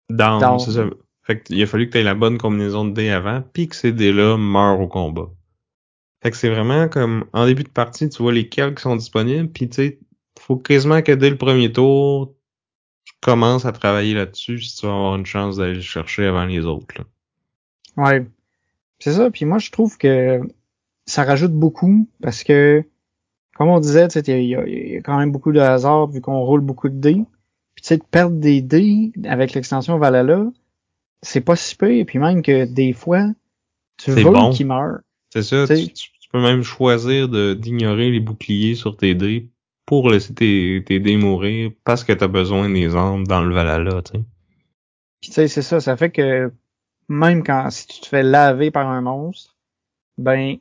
d'âmes. Fait qu'il a fallu que tu aies la bonne combinaison de dés avant, puis que ces dés-là meurent au combat. Fait que c'est vraiment comme en début de partie, tu vois lesquels qui sont disponibles, puis tu sais, faut quasiment que dès le premier tour, tu commences à travailler là-dessus si tu vas avoir une chance d'aller le chercher avant les autres. Là. Ouais. C'est ça, puis moi je trouve que ça rajoute beaucoup parce que comme on disait, il y, y, a quand même beaucoup de hasard vu qu'on roule beaucoup de dés. Puis tu sais, de perdre des dés avec l'extension Valhalla, c'est pas si peu, et puis même que des fois, tu veux bon. qu'il meurt. C'est ça, tu, tu peux même choisir d'ignorer les boucliers sur tes dés pour laisser tes, tes dés mourir parce que tu as besoin des armes dans le Valhalla, tu sais. Puis tu sais, c'est ça, ça fait que même quand si tu te fais laver par un monstre, ben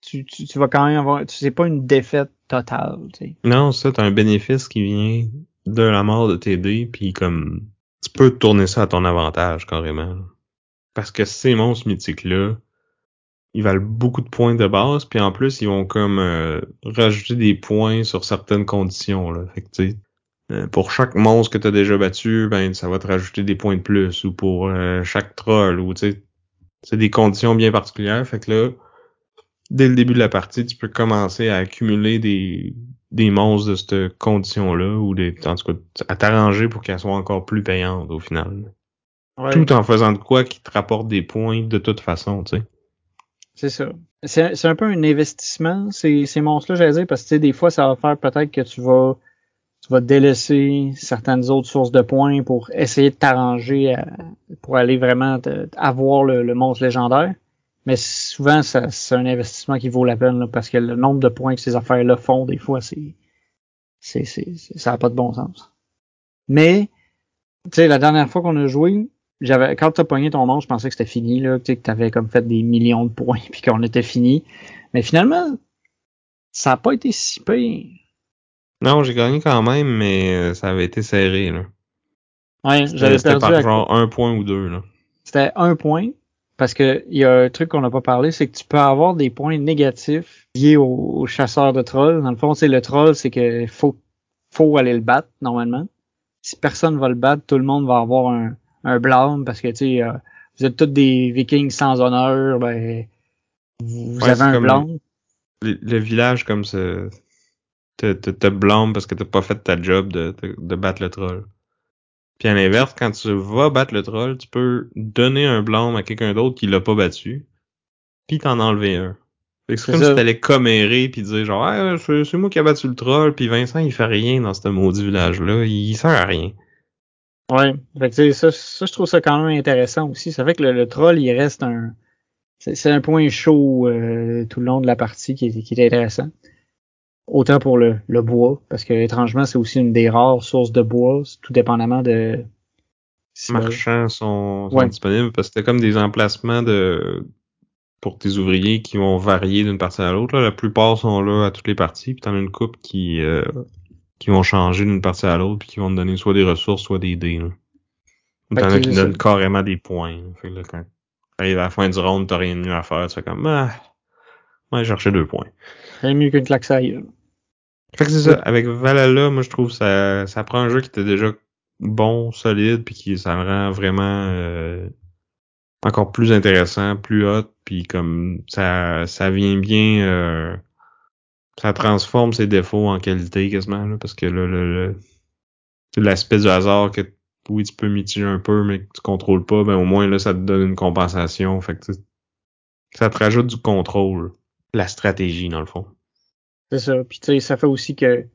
tu, tu, tu vas quand même avoir tu sais pas une défaite totale, tu sais. Non, ça, t'as un bénéfice qui vient de la mort de tes dés, puis comme tu peux tourner ça à ton avantage carrément. Parce que ces monstres mythiques-là, ils valent beaucoup de points de base, puis en plus, ils vont comme euh, rajouter des points sur certaines conditions. Là. Fait que, euh, pour chaque monstre que tu as déjà battu, ben ça va te rajouter des points de plus. Ou pour euh, chaque troll, ou tu sais, c'est des conditions bien particulières. Fait que là, dès le début de la partie, tu peux commencer à accumuler des, des monstres de cette condition-là, ou des, en tout cas, à t'arranger pour qu'elles soient encore plus payantes au final. Tout en faisant de quoi qui te rapporte des points de toute façon, tu sais. C'est ça. C'est un peu un investissement, ces, ces monstres-là, j'allais dire, parce que des fois, ça va faire peut-être que tu vas tu vas délaisser certaines autres sources de points pour essayer de t'arranger pour aller vraiment avoir le, monstre légendaire. Mais souvent, c'est un investissement qui vaut la peine parce que le nombre de points que ces affaires-là font, des fois, c'est, c'est, ça n'a pas de bon sens. Mais, tu sais, la dernière fois qu'on a joué, j'avais quand t'as pogné ton nom, je pensais que c'était fini, là, tu sais, que t'avais comme fait des millions de points puis qu'on était fini. Mais finalement, ça a pas été si pire. Non, j'ai gagné quand même, mais euh, ça avait été serré, là. Ouais, j'avais perdu. Par genre un point ou deux, là. C'était un point. Parce que il y a un truc qu'on n'a pas parlé, c'est que tu peux avoir des points négatifs liés au, chasseur de trolls. Dans le fond, c'est le troll, c'est que faut, faut aller le battre, normalement. Si personne va le battre, tout le monde va avoir un, un blâme parce que tu sais, euh, vous êtes tous des vikings sans honneur, ben vous, avez un blâme. Le, village comme ça te, te, te blâme parce que t'as pas fait ta job de, de, battre le troll. Puis à l'inverse, quand tu vas battre le troll, tu peux donner un blâme à quelqu'un d'autre qui l'a pas battu, puis t'en enlever un. C'est comme si t'allais commérer puis dire genre c'est moi qui ai battu le troll puis Vincent il fait rien dans ce maudit village là, il sert à rien. Ouais, fait ça, ça je trouve ça quand même intéressant aussi. Ça fait que le, troll il reste un c'est un point chaud euh, tout le long de la partie qui est, qui est intéressant. Autant pour le, le bois, parce que étrangement, c'est aussi une des rares sources de bois, tout dépendamment de. Marchands sont, sont disponibles parce que c'était comme des emplacements de pour tes ouvriers qui vont varier d'une partie à l'autre. La plupart sont là à toutes les parties, puis t'en as une coupe qui euh, qui vont changer d'une partie à l'autre, puis qui vont te donner soit des ressources, soit des dés. T'en as qui donnent carrément des points. Fait là, quand arrive à la fin du round, t'as rien de mieux à faire. Tu fais comme ah, ouais, chercher deux points. Rien mieux qu'une claque ça Fait que c'est ça. Avec Valhalla, moi je trouve ça ça prend un jeu qui était déjà bon, solide, puis qui ça le rend vraiment euh, encore plus intéressant, plus hot, puis comme ça, ça vient bien, euh, ça transforme ses défauts en qualité quasiment, là, parce que là, le, l'aspect du hasard que oui, tu peux mitiger un peu, mais que tu contrôles pas, ben au moins là, ça te donne une compensation. Fait que ça te rajoute du contrôle, la stratégie, dans le fond. C'est ça. Puis tu sais, ça fait aussi que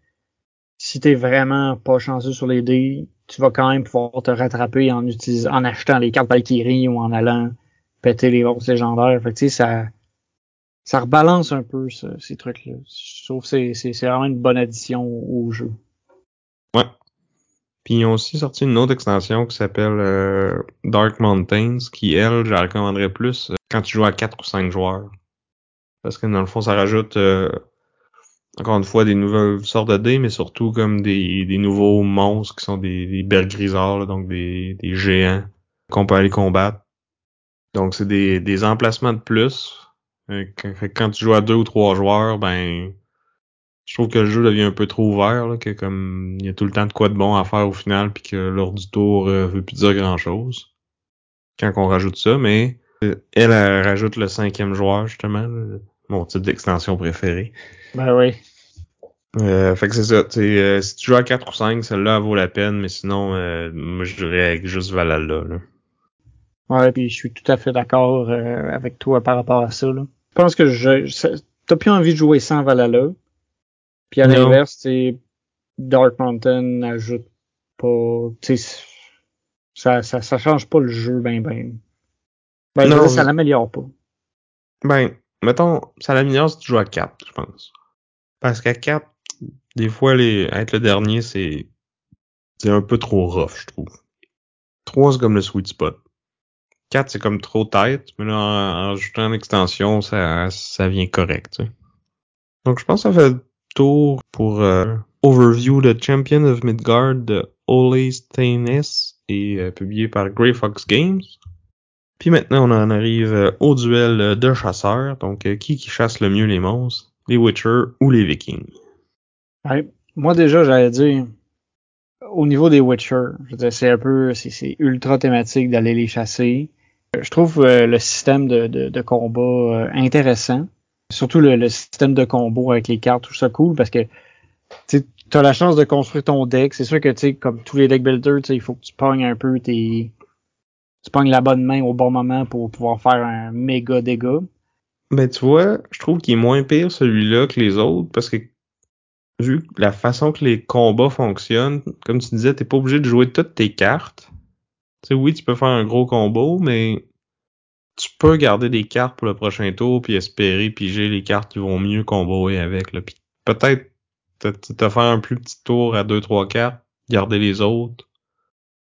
si t'es vraiment pas chanceux sur les dés, tu vas quand même pouvoir te rattraper en utilisant, en achetant les cartes Valkyrie ou en allant péter les monstres légendaires. Fait que, tu sais, ça, ça rebalance un peu ces trucs-là. Je trouve que c'est vraiment une bonne addition au jeu. Ouais. Puis ils ont aussi sorti une autre extension qui s'appelle euh, Dark Mountains, qui elle, je la recommanderais plus euh, quand tu joues à 4 ou 5 joueurs. Parce que dans le fond, ça rajoute euh, encore une fois des nouvelles sortes de dés, mais surtout comme des, des nouveaux monstres qui sont des, des donc des, des géants qu'on peut aller combattre. Donc c'est des, des emplacements de plus. Quand, tu joues à deux ou trois joueurs, ben je trouve que le jeu devient un peu trop ouvert, là, que comme il y a tout le temps de quoi de bon à faire au final, puis que l'heure du tour euh, veut plus dire grand chose. Quand on rajoute ça, mais euh, elle, elle, rajoute le cinquième joueur, justement, mon type d'extension préféré. Ben oui. Euh, fait que c'est ça. Euh, si tu joues à 4 ou 5, celle-là vaut la peine, mais sinon, euh, moi je dirais avec juste Valhalla. Là. Ouais, puis je suis tout à fait d'accord euh, avec toi par rapport à ça. Là. Je pense que je, t'as plus envie de jouer sans Valhalla. Puis à l'inverse, c'est Dark Mountain ajoute pas. Ça, ça, ça change pas le jeu ben ben. Ben non, ça l'améliore pas. Ben, mettons, ça l'améliore si tu joues à 4, je pense. Parce qu'à 4, des fois, les, être le dernier, c'est, c'est un peu trop rough, je trouve. 3, c'est comme le sweet spot. 4, c'est comme trop tête, mais là, en, ajoutant une extension, ça, ça vient correct, Donc, je pense que ça fait le tour pour euh, Overview de Champion of Midgard de Ole Staines et euh, publié par Grey Fox Games. Puis maintenant, on en arrive euh, au duel de chasseurs. Donc, qui chasse le mieux les monstres? Les Witcher ou les Vikings? Moi, déjà, j'allais dire, au niveau des Witcher, c'est un peu, c'est ultra thématique d'aller les chasser. Je trouve euh, le système de, de, combat euh, intéressant. Surtout le, système de combo avec les cartes, tout ça cool parce que tu as la chance de construire ton deck. C'est sûr que tu comme tous les deck builders, il faut que tu pognes un peu tes. Tu pognes la bonne main au bon moment pour pouvoir faire un méga dégât. Ben tu vois, je trouve qu'il est moins pire celui-là que les autres parce que vu la façon que les combats fonctionnent, comme tu disais, t'es pas obligé de jouer toutes tes cartes. Tu sais, oui, tu peux faire un gros combo, mais tu peux garder des cartes pour le prochain tour puis espérer piger les cartes qui vont mieux comboer avec. Là. Puis peut-être te faire un plus petit tour à deux trois cartes, garder les autres.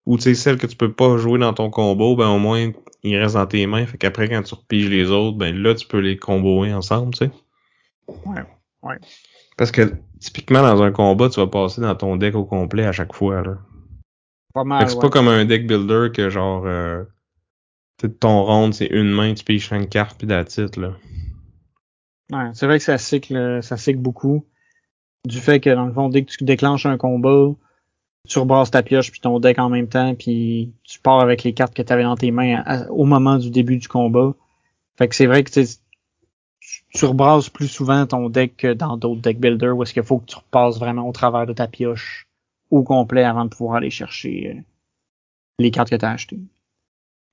Ou tu sais, celles que tu peux pas jouer dans ton combo, ben au moins il reste dans tes mains. Fait qu'après, quand tu repiges les autres, ben là, tu peux les comboer ensemble, tu sais. Ouais, ouais. Parce que typiquement dans un combat, tu vas passer dans ton deck au complet à chaque fois. Là. Pas mal. C'est pas comme un deck builder que genre euh, ton round, c'est une main, tu piges cinq cartes puis la titre là. Ouais, c'est vrai que ça cycle, ça cycle beaucoup. Du fait que dans le fond, dès que tu déclenches un combat, tu rebrasses ta pioche puis ton deck en même temps, puis tu pars avec les cartes que tu avais dans tes mains au moment du début du combat. Fait que c'est vrai que tu rebrasses plus souvent ton deck que dans d'autres deck builders où est-ce qu'il faut que tu repasses vraiment au travers de ta pioche au complet avant de pouvoir aller chercher euh, les cartes que tu as achetées.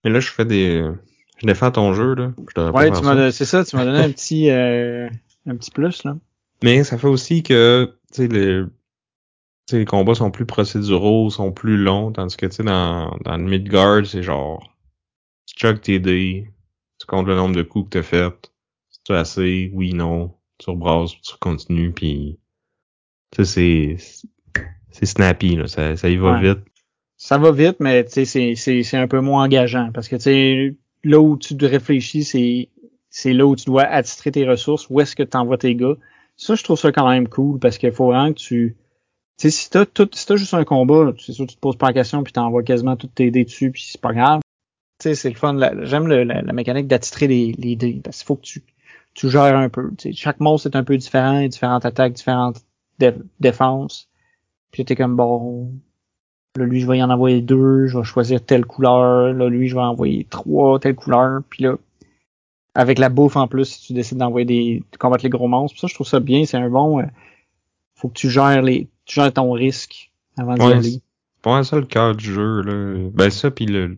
Mais là, je fais des je défends ton jeu, là. Je ouais, tu m'as, c'est ça, tu m'as donné un petit, euh, un petit plus, là. Mais ça fait aussi que, tu sais, les, les combats sont plus procéduraux, sont plus longs, tandis que, tu sais, dans, dans le Midgard, c'est genre, tu chuck tes dés, tu comptes le nombre de coups que t'as fait, tu assez, oui, non, tu rebrasses, tu continues, puis, tu sais, c'est, c'est snappy, là, ça, ça y va vite. Ça va vite, mais, tu sais, c'est, c'est un peu moins engageant, parce que, tu sais, là où tu réfléchis, c'est c'est là où tu dois attitrer tes ressources, où est-ce que tu envoies tes gars. Ça, je trouve ça quand même cool parce qu'il faut vraiment que tu. Tu sais, si t'as tout, si t'as juste un combat, c'est sûr tu te poses pas la question puis t'envoies quasiment toutes tes dés dessus puis c'est pas grave. Tu sais, c'est le fun. J'aime la, la, mécanique d'attitrer les, les dés parce qu'il faut que tu, tu gères un peu. Chaque monstre est un peu différent, différentes attaques, différentes défenses. Puis t'es comme bon, Là, lui, je vais y en envoyer deux, je vais choisir telle couleur. Là, lui, je vais envoyer trois, telle couleur. Puis là, avec la bouffe en plus, si tu décides d'envoyer des. de combattre les gros monstres. ça, je trouve ça bien. C'est un bon. Euh, faut que tu gères les. Tu gères ton risque avant d'y aller. C'est pas ça le cœur du jeu, là. Ben ça, puis le.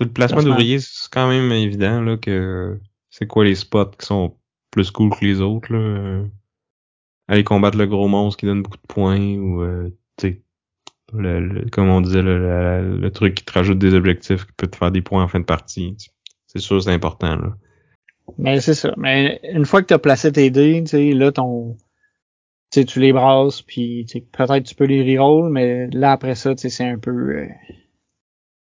le placement d'ouvriers, c'est quand même évident là que c'est quoi les spots qui sont plus cool que les autres. Là. Aller combattre le gros monstre qui donne beaucoup de points ou euh, le, comme on disait, le, le, truc qui te rajoute des objectifs qui peut te faire des points en fin de partie. C'est sûr, c'est important. Là. Mais c'est ça. Mais une fois que tu as placé tes dés, tu sais, là, ton. Tu tu les brasses, puis peut-être tu peux les reroll, mais là, après ça, c'est un peu. Euh,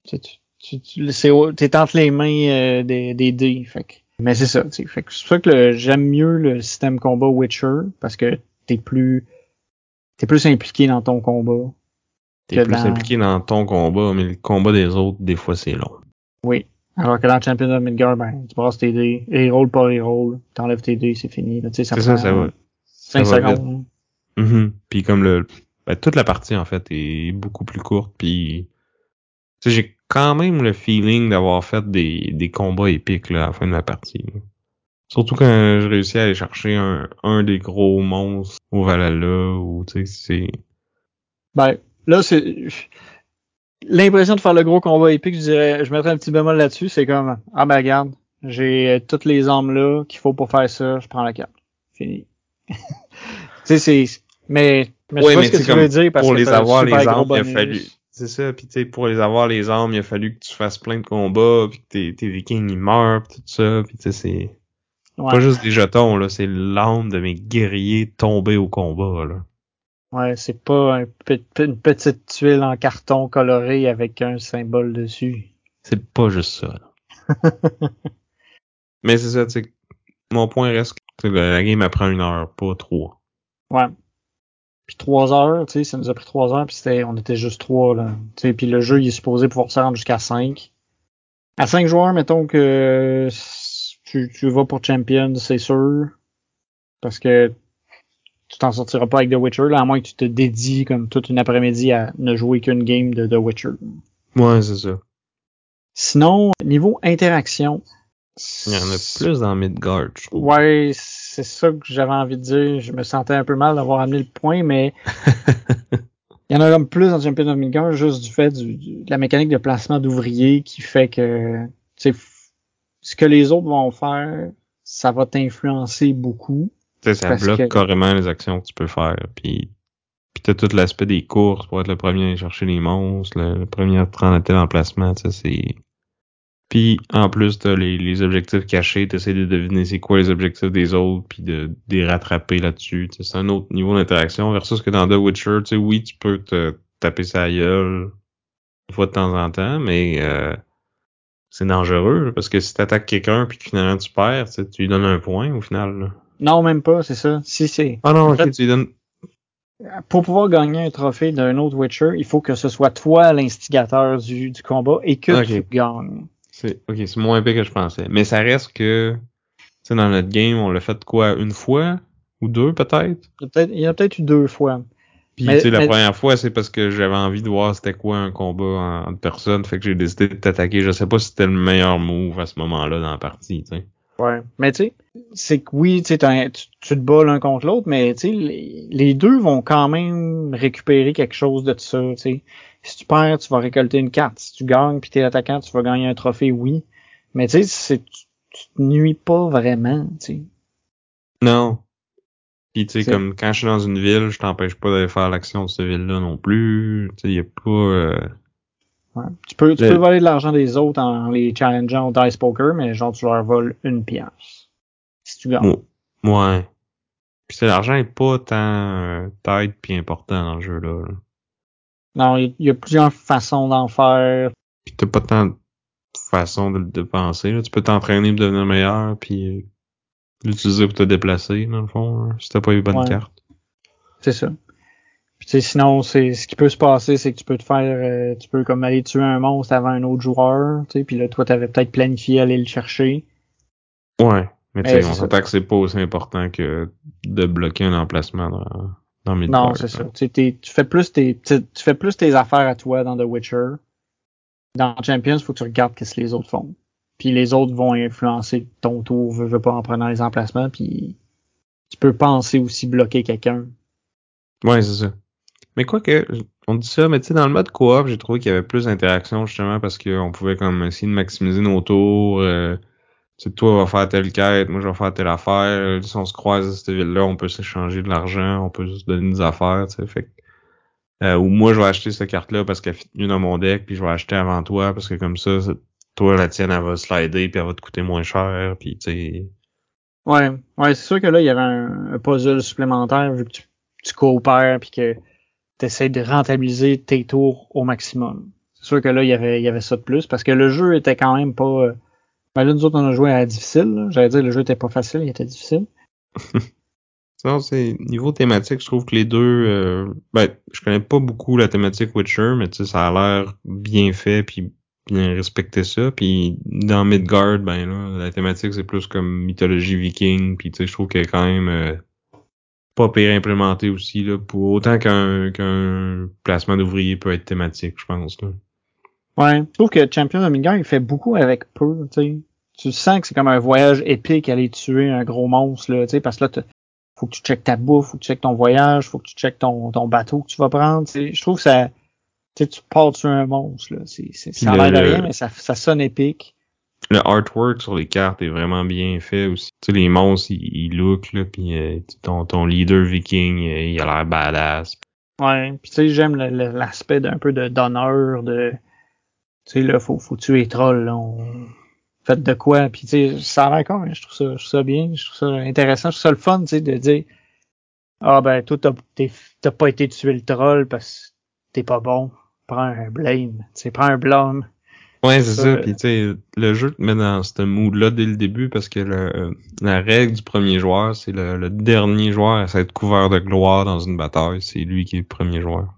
tu, tu, tu es entre les mains euh, des, dés. Fait que, mais c'est ça. Que c'est ça que j'aime mieux le système combat Witcher, parce que t'es plus. T'es plus impliqué dans ton combat. T'es plus impliqué dans ton combat, mais le combat des autres, des fois, c'est long. Oui. Alors que dans Champion of Midgard, ben, tu brasses tes dés, reroll pas reroll, t'enlèves tes dés, c'est fini. C'est ça, ça, ça va. 5 secondes. Mm Puis comme le, ben, toute la partie, en fait, est beaucoup plus courte, puis j'ai quand même le feeling d'avoir fait des, des combats épiques là, à la fin de la partie. Surtout quand je réussis à aller chercher un, un des gros monstres au Valhalla, ou tu sais, c'est... Ben, là, c'est l'impression de faire le gros combat épique, je dirais, je mettrais un petit bémol là-dessus, c'est comme ah ben regarde, j'ai toutes les armes là qu'il faut pour faire ça, je prends la carte. Fini. tu sais c'est mais mais oui, mais ce que tu veux dire parce pour les avoir les armes, il a fallu c'est ça, puis tu sais pour les avoir les armes, il a fallu que tu fasses plein de combats, puis que tes, tes vikings ils meurent, pis tout ça, puis tu sais c'est pas juste des jetons là, c'est l'âme de mes guerriers tombés au combat là. Ouais, c'est pas un, une petite tuile en carton coloré avec un symbole dessus. C'est pas juste ça. Mais c'est ça, tu sais. Mon point reste que la game apprend une heure, pas trois. Ouais. Puis trois heures, tu sais, ça nous a pris trois heures, puis c'était, on était juste trois, là. Tu sais, puis le jeu, il est supposé pouvoir se rendre jusqu'à cinq. À cinq joueurs, mettons que tu, tu vas pour Champion, c'est sûr. Parce que tu t'en sortiras pas avec The Witcher, là, à moins que tu te dédies comme toute une après-midi à ne jouer qu'une game de The Witcher. Ouais, c'est ça. Sinon, niveau interaction. Il y en a plus dans Midgard, je trouve. Ouais, c'est ça que j'avais envie de dire. Je me sentais un peu mal d'avoir amené le point, mais il y en a comme plus dans Champion of Midgard juste du fait du, de la mécanique de placement d'ouvriers qui fait que ce que les autres vont faire, ça va t'influencer beaucoup. Tu ça bloque carrément les actions que tu peux faire. Puis, puis t'as tout l'aspect des courses pour être le premier à aller chercher les monstres, le, premier à prendre tel emplacement, ça c'est. Puis en plus t'as les, les objectifs cachés, t'essaies de deviner c'est quoi les objectifs des autres, puis de, les rattraper là-dessus. C'est un autre niveau d'interaction versus que dans The Witcher, tu sais, oui, tu peux te taper sa gueule une fois de temps en temps, mais euh, c'est dangereux parce que si t'attaques quelqu'un puis que finalement tu perds, tu lui donnes un point au final. Là. Non, même pas, c'est ça. Si c'est. Ah non, ok, tu donnes. Pour pouvoir gagner un trophée d'un autre Witcher, il faut que ce soit toi l'instigateur du, du combat et que tu gagnes. C'est, ok, c'est moins épais que je pensais. Mais ça reste que, tu dans notre game, on l'a fait quoi, une fois? Ou deux, peut-être? il y a peut-être eu deux fois. Puis, tu sais, la première fois, c'est parce que j'avais envie de voir c'était quoi un combat entre personnes, fait que j'ai décidé de t'attaquer. Je sais pas si c'était le meilleur move à ce moment-là dans la partie, tu sais. Ouais. Mais tu sais, c'est que oui, tu, tu te bats l'un contre l'autre, mais tu sais, les, deux vont quand même récupérer quelque chose de ça. Tu sais. Si tu perds, tu vas récolter une carte. Si tu gagnes puis t'es attaquant, tu vas gagner un trophée, oui. Mais tu sais, tu, tu te nuis pas vraiment, tu sais. Non. Puis tu sais, comme quand je suis dans une ville, je t'empêche pas d'aller faire l'action de cette ville-là non plus. Tu sais, y a pas. euh, Ouais. Tu peux, tu Le- peux voler de l'argent des autres en les challengeant au dice poker, mais genre tu leur voles une pièce. Si tu gagnes. Ouais. Ouais. Puis c'est l'argent est pas tant euh, tête puis important dans le jeu-là. là. Non, il y, a plusieurs façons d'en faire. Puis t'as pas tant de façon de le dépenser. Là. Tu peux t'entraîner pour devenir meilleur puis euh, l'utiliser pour te déplacer, dans le fond, hein, si t'as pas les bonnes Ouais. cartes. C'est ça. Puis sinon, c'est ce qui peut se passer, c'est que tu peux te faire, euh, tu peux comme aller tuer un monstre avant un autre joueur, tu sais, puis là, toi, t'avais peut-être planifié aller le chercher. Ouais. Mais tu sais, on s'entend que c'est pas aussi important que de bloquer un emplacement dans, dans Midgard. Non, c'est ça. Tu fais plus tes, tu tu fais plus tes affaires à toi dans The Witcher. Dans Champions, faut que tu regardes qu'est-ce que les autres font. Puis les autres vont influencer ton tour, veux, veux pas en prenant les emplacements, puis tu peux penser aussi bloquer quelqu'un. Ouais, c'est ça. Mais quoi que, on dit ça, mais tu sais, dans le mode coop, j'ai trouvé qu'il y avait plus d'interaction justement parce qu'on pouvait comme essayer de maximiser nos tours. Euh, tu sais, toi va faire telle quête, moi je vais faire telle affaire. Si on se croise à cette ville-là, on peut s'échanger de l'argent, on peut se donner des affaires, tu sais. Euh, ou moi je vais acheter cette carte-là parce qu'elle fit mieux dans mon deck, puis je vais acheter avant toi parce que comme ça, c'est- toi la tienne elle va slider puis elle va te coûter moins cher, puis tu sais. Ouais, ouais, c'est sûr que là, il y avait un, un puzzle supplémentaire vu que tu, tu coopères puis que tu essaies de rentabiliser tes tours au maximum. C'est sûr que là, il y avait, il y avait ça de plus parce que le jeu était quand même pas. euh, Ben là, nous autres, on a joué à difficile. J'allais dire le jeu était pas facile, il était difficile. Sinon, c'est niveau thématique, je trouve que les deux, euh, ben, je connais pas beaucoup la thématique Witcher, mais tu sais, ça a l'air bien fait puis bien respecté ça. Puis dans Midgard, ben là, la thématique c'est plus comme mythologie viking, puis tu sais, je trouve qu'elle est quand même euh, pas pire implémentée aussi là, pour autant qu'un qu'un placement d'ouvrier peut être thématique, je pense. Là. Ouais, je trouve que Champion of Midgard, il fait beaucoup avec peu, tu sais. Tu sens que c'est comme un voyage épique aller tuer un gros monstre, là, tu sais, parce que là, faut que tu checkes ta bouffe, faut que tu checkes ton voyage, faut que tu checkes ton, ton bateau que tu vas prendre. Je trouve que ça, tu sais, tu pars tuer un monstre, là. C'est, c'est, ça a l'air de rien, mais ça, ça sonne épique. Le artwork sur les cartes est vraiment bien fait aussi. Tu sais, les monstres, ils, ils look, là, puis euh, ton, ton leader viking, euh, il a l'air badass. Ouais, puis tu sais, j'aime l'aspect d'un peu de d'honneur, de, tu sais, là, faut, faut tuer les trolls, là. On... Faites de quoi, puis tu sais, ça a l'air con, mais je trouve ça, je trouve ça bien, je trouve ça intéressant, je trouve ça le fun, tu sais, de dire, ah ben, toi, t'as pas été tuer le troll parce que t'es pas bon. Prends un blame, tu prends un blâme. Ouais, c'est Ça, ça. euh, Puis tu sais, le jeu te met dans ce mood-là dès le début parce que le, la règle du premier joueur, c'est le, le dernier joueur à s'être couvert de gloire dans une bataille. C'est lui qui est le premier joueur.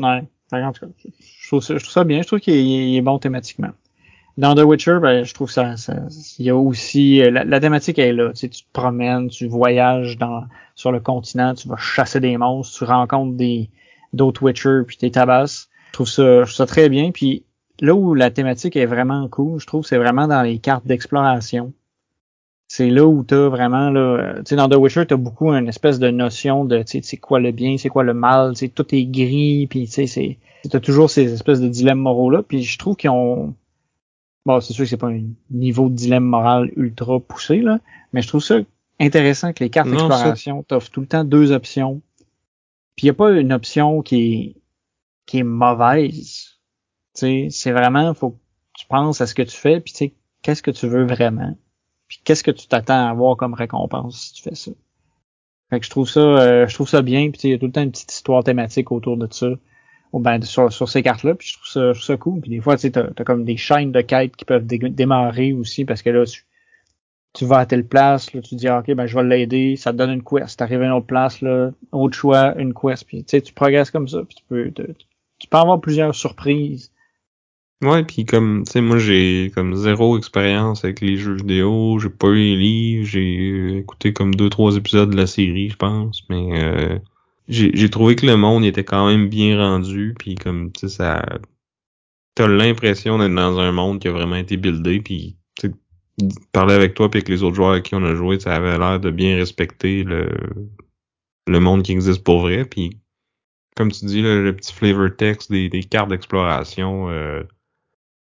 Ouais. En tout cas, je trouve ça, je trouve ça bien. Je trouve qu'il est, bon thématiquement. Dans The Witcher, ben, je trouve ça, ça il y a aussi, euh, la, la thématique est là. Tu sais, tu te promènes, tu voyages dans, sur le continent, tu vas chasser des monstres, tu rencontres des, d'autres Witcher, puis t'es tabasses. Je trouve ça, je trouve ça très bien. Puis là où la thématique est vraiment cool, je trouve, c'est vraiment dans les cartes d'exploration. C'est là où t'as vraiment, là, euh, tu sais, dans The Witcher, t'as beaucoup une espèce de notion de, tu sais, c'est quoi le bien, c'est quoi le mal, tu sais, tout est gris, puis tu sais, c'est, t'as toujours ces espèces de dilemmes moraux-là, puis je trouve qu'ils ont, bon, c'est sûr que c'est pas un niveau de dilemme moral ultra poussé, là, mais je trouve ça intéressant que les cartes d'exploration t'offrent tout le temps deux options, puis il y a pas une option qui est, qui est mauvaise, c'est vraiment, faut que tu penses à ce que tu fais, puis qu'est-ce que tu veux vraiment? Puis qu'est-ce que tu t'attends à avoir comme récompense si tu fais ça? Fait que je trouve ça, euh, je trouve ça bien. Puis il y a tout le temps une petite histoire thématique autour de ça. Ou ben sur, sur ces cartes-là. Puis je trouve ça, ça cool. Puis des fois, tu t'as, t'as comme des chaînes de quêtes qui peuvent dé- démarrer aussi parce que là, tu, tu vas à telle place, là, tu dis ah, ok, ben je vais l'aider, ça te donne une quest. T'arrives à une autre place, là, autre choix, une quest. Puis tu sais, tu progresses comme ça. Puis tu peux, tu peux avoir plusieurs surprises. Ouais, puis comme, tu sais, moi j'ai comme zéro expérience avec les jeux vidéo, j'ai pas eu les livres, j'ai écouté comme deux, trois épisodes de la série, je pense, mais euh, j'ai trouvé que le monde était quand même bien rendu, puis comme, tu sais, ça... T'as l'impression d'être dans un monde qui a vraiment été buildé, puis parler avec toi puis avec les autres joueurs avec qui on a joué, ça avait l'air de bien respecter le, le monde qui existe pour vrai, puis comme tu dis, là, le petit flavor text des, des cartes d'exploration... Euh,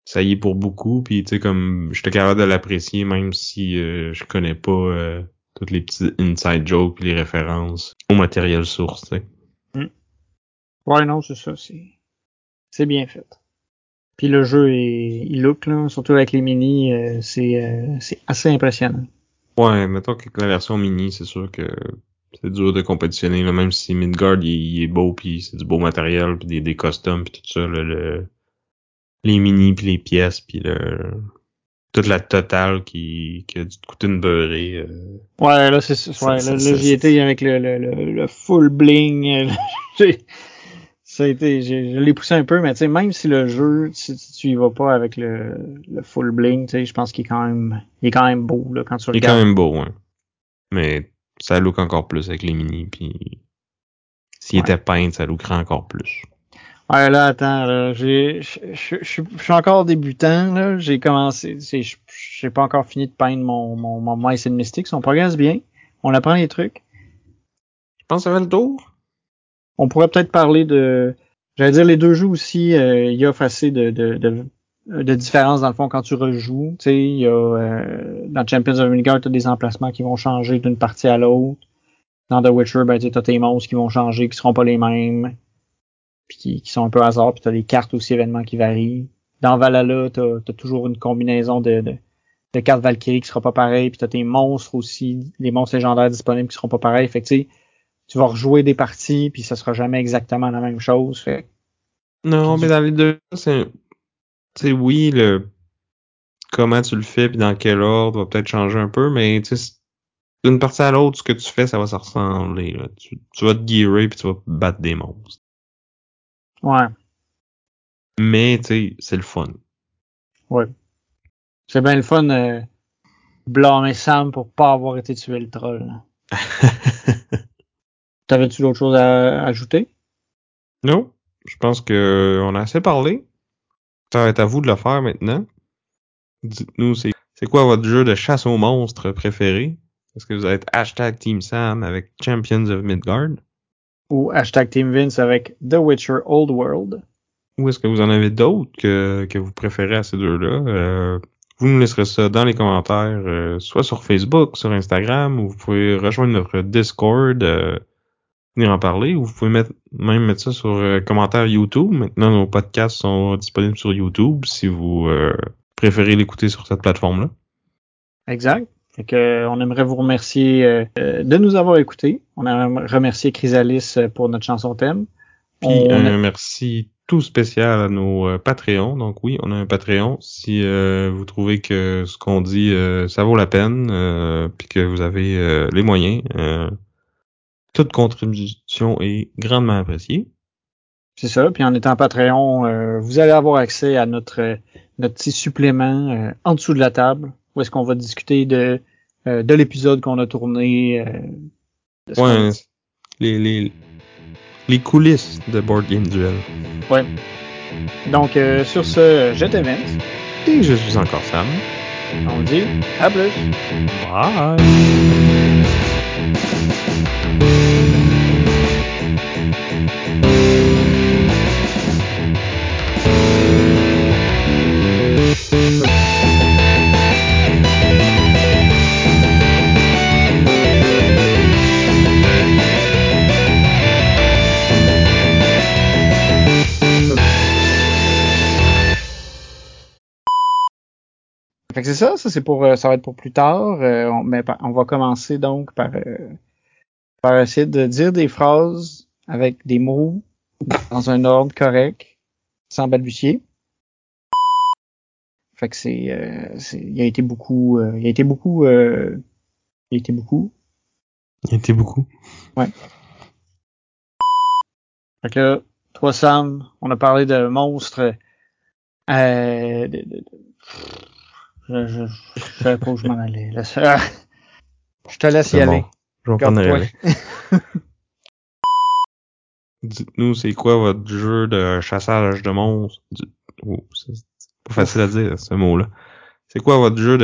ça y est pour beaucoup, puis tu sais comme j'étais capable de l'apprécier même si euh, je connais pas euh, toutes les petits inside jokes, les références au matériel source, tu sais. Ouais, non, c'est ça, c'est c'est bien fait. Puis le jeu est il look là, surtout avec les mini, euh, c'est euh, c'est assez impressionnant. Ouais, mettons que la version mini, c'est sûr que c'est dur de compétitionner, là, même si Midgard il, il est beau puis c'est du beau matériel puis des, des costumes puis tout ça, là, le, les mini puis les pièces puis le toute la totale qui, qui a dû te coûter une beurrée. euh. Ouais, là c'est Ça- ouais, là, j'y étais avec le, le, le, le full bling. euh, ça a été je l'ai poussé un peu mais tu sais même si le jeu si, si tu y vas pas avec le, le full bling, tu sais, je pense qu'il est quand même il est quand même beau là quand tu Il est quand regardes. même beau, hein. Mais ça look encore plus avec les mini puis s'il Ouais. était peint, ça lookerait encore plus. Ouais, là, attends, là, j'ai, je, suis encore débutant, là. J'ai commencé, j'ai pas encore fini de peindre mon, mon, mon Mice and Mystics. On progresse bien. On apprend les trucs. Je pense que ça fait le tour. On pourrait peut-être parler de, j'allais dire les deux jeux aussi, euh, il y a assez de, de, de, de différences dans le fond quand tu rejoues. Tu sais, il y a, euh, dans Champions of Midgard, t'as des emplacements qui vont changer d'une partie à l'autre. Dans The Witcher, ben, tu t'as tes monstres qui vont changer, qui seront pas les mêmes. Puis qui, qui sont un peu hasard, puis t'as des cartes aussi événements qui varient. Dans Valhalla, t'as as toujours une combinaison de, de, de cartes Valkyrie qui sera pas pareil, puis t'as tes monstres aussi, les monstres légendaires disponibles qui seront pas pareils. Fait que tu sais, tu vas rejouer des parties, puis ça sera jamais exactement la même chose. Fait Non, mais dans les deux, c'est, tu sais, oui, le, comment tu le fais puis dans quel ordre va peut-être changer un peu, mais tu sais, d'une partie à l'autre, ce que tu fais, ça va se ressembler, là. Tu, tu vas te gearer puis tu vas battre des monstres. ouais, Mais, tu sais, c'est le fun. ouais. C'est bien le fun euh, blâmer Sam pour pas avoir été tué le troll. T'avais-tu d'autres choses à ajouter? non, je pense que on a assez parlé. Ça va être à vous de le faire maintenant? Dites-nous, c'est, c'est quoi votre jeu de chasse aux monstres préféré? Est-ce que vous êtes hashtag Team Sam avec Champions of Midgard? Ou hashtag Team Vince avec The Witcher Old World? Ou est-ce que vous en avez d'autres que, que vous préférez à ces deux-là? Euh, vous nous laisserez ça dans les commentaires, euh, soit sur Facebook, sur Instagram, ou vous pouvez rejoindre notre Discord, euh, venir en parler, ou vous pouvez mettre, même mettre ça sur euh, commentaire YouTube. Maintenant, nos podcasts sont disponibles sur YouTube si vous euh, préférez l'écouter sur cette plateforme-là. Exact. Fait que, euh, on aimerait vous remercier euh, euh, de nous avoir écoutés. On aimerait remercier Chrysalis pour notre chanson thème. Puis On a- un merci tout spécial à nos Patreons. Donc oui, on a un Patreon. Si euh, vous trouvez que ce qu'on dit, euh, ça vaut la peine, euh, puis que vous avez euh, les moyens, euh, toute contribution est grandement appréciée. C'est ça. Puis en étant Patreon, euh, vous allez avoir accès à notre euh, notre petit supplément euh, en dessous de la table, où est-ce qu'on va discuter de euh, de l'épisode qu'on a tourné. euh, de ce Ouais, les, les, les coulisses de Board Game Duel. ouais. Donc sur ce, je t'invite. Et je suis encore Sam. On dit à plus. Bye! C'est ça, ça c'est pour euh, ça va être pour plus tard. Euh, on, mais on va commencer donc par euh, par essayer de dire des phrases avec des mots dans un ordre correct, sans balbutier. Fait que c'est euh, c'est- il a été beaucoup euh, il a été beaucoup euh, il a été beaucoup. Il était beaucoup. Fait que là, toi Sam, on a parlé de monstres euh, de, de- de- je, je, je savais pas où je m'en allais. Je te laisse y aller. Je vais relais. Dites-nous, c'est quoi votre jeu de chassage de monstres? Du- Oh, c'est pas facile à dire, ce mot-là. C'est quoi votre jeu de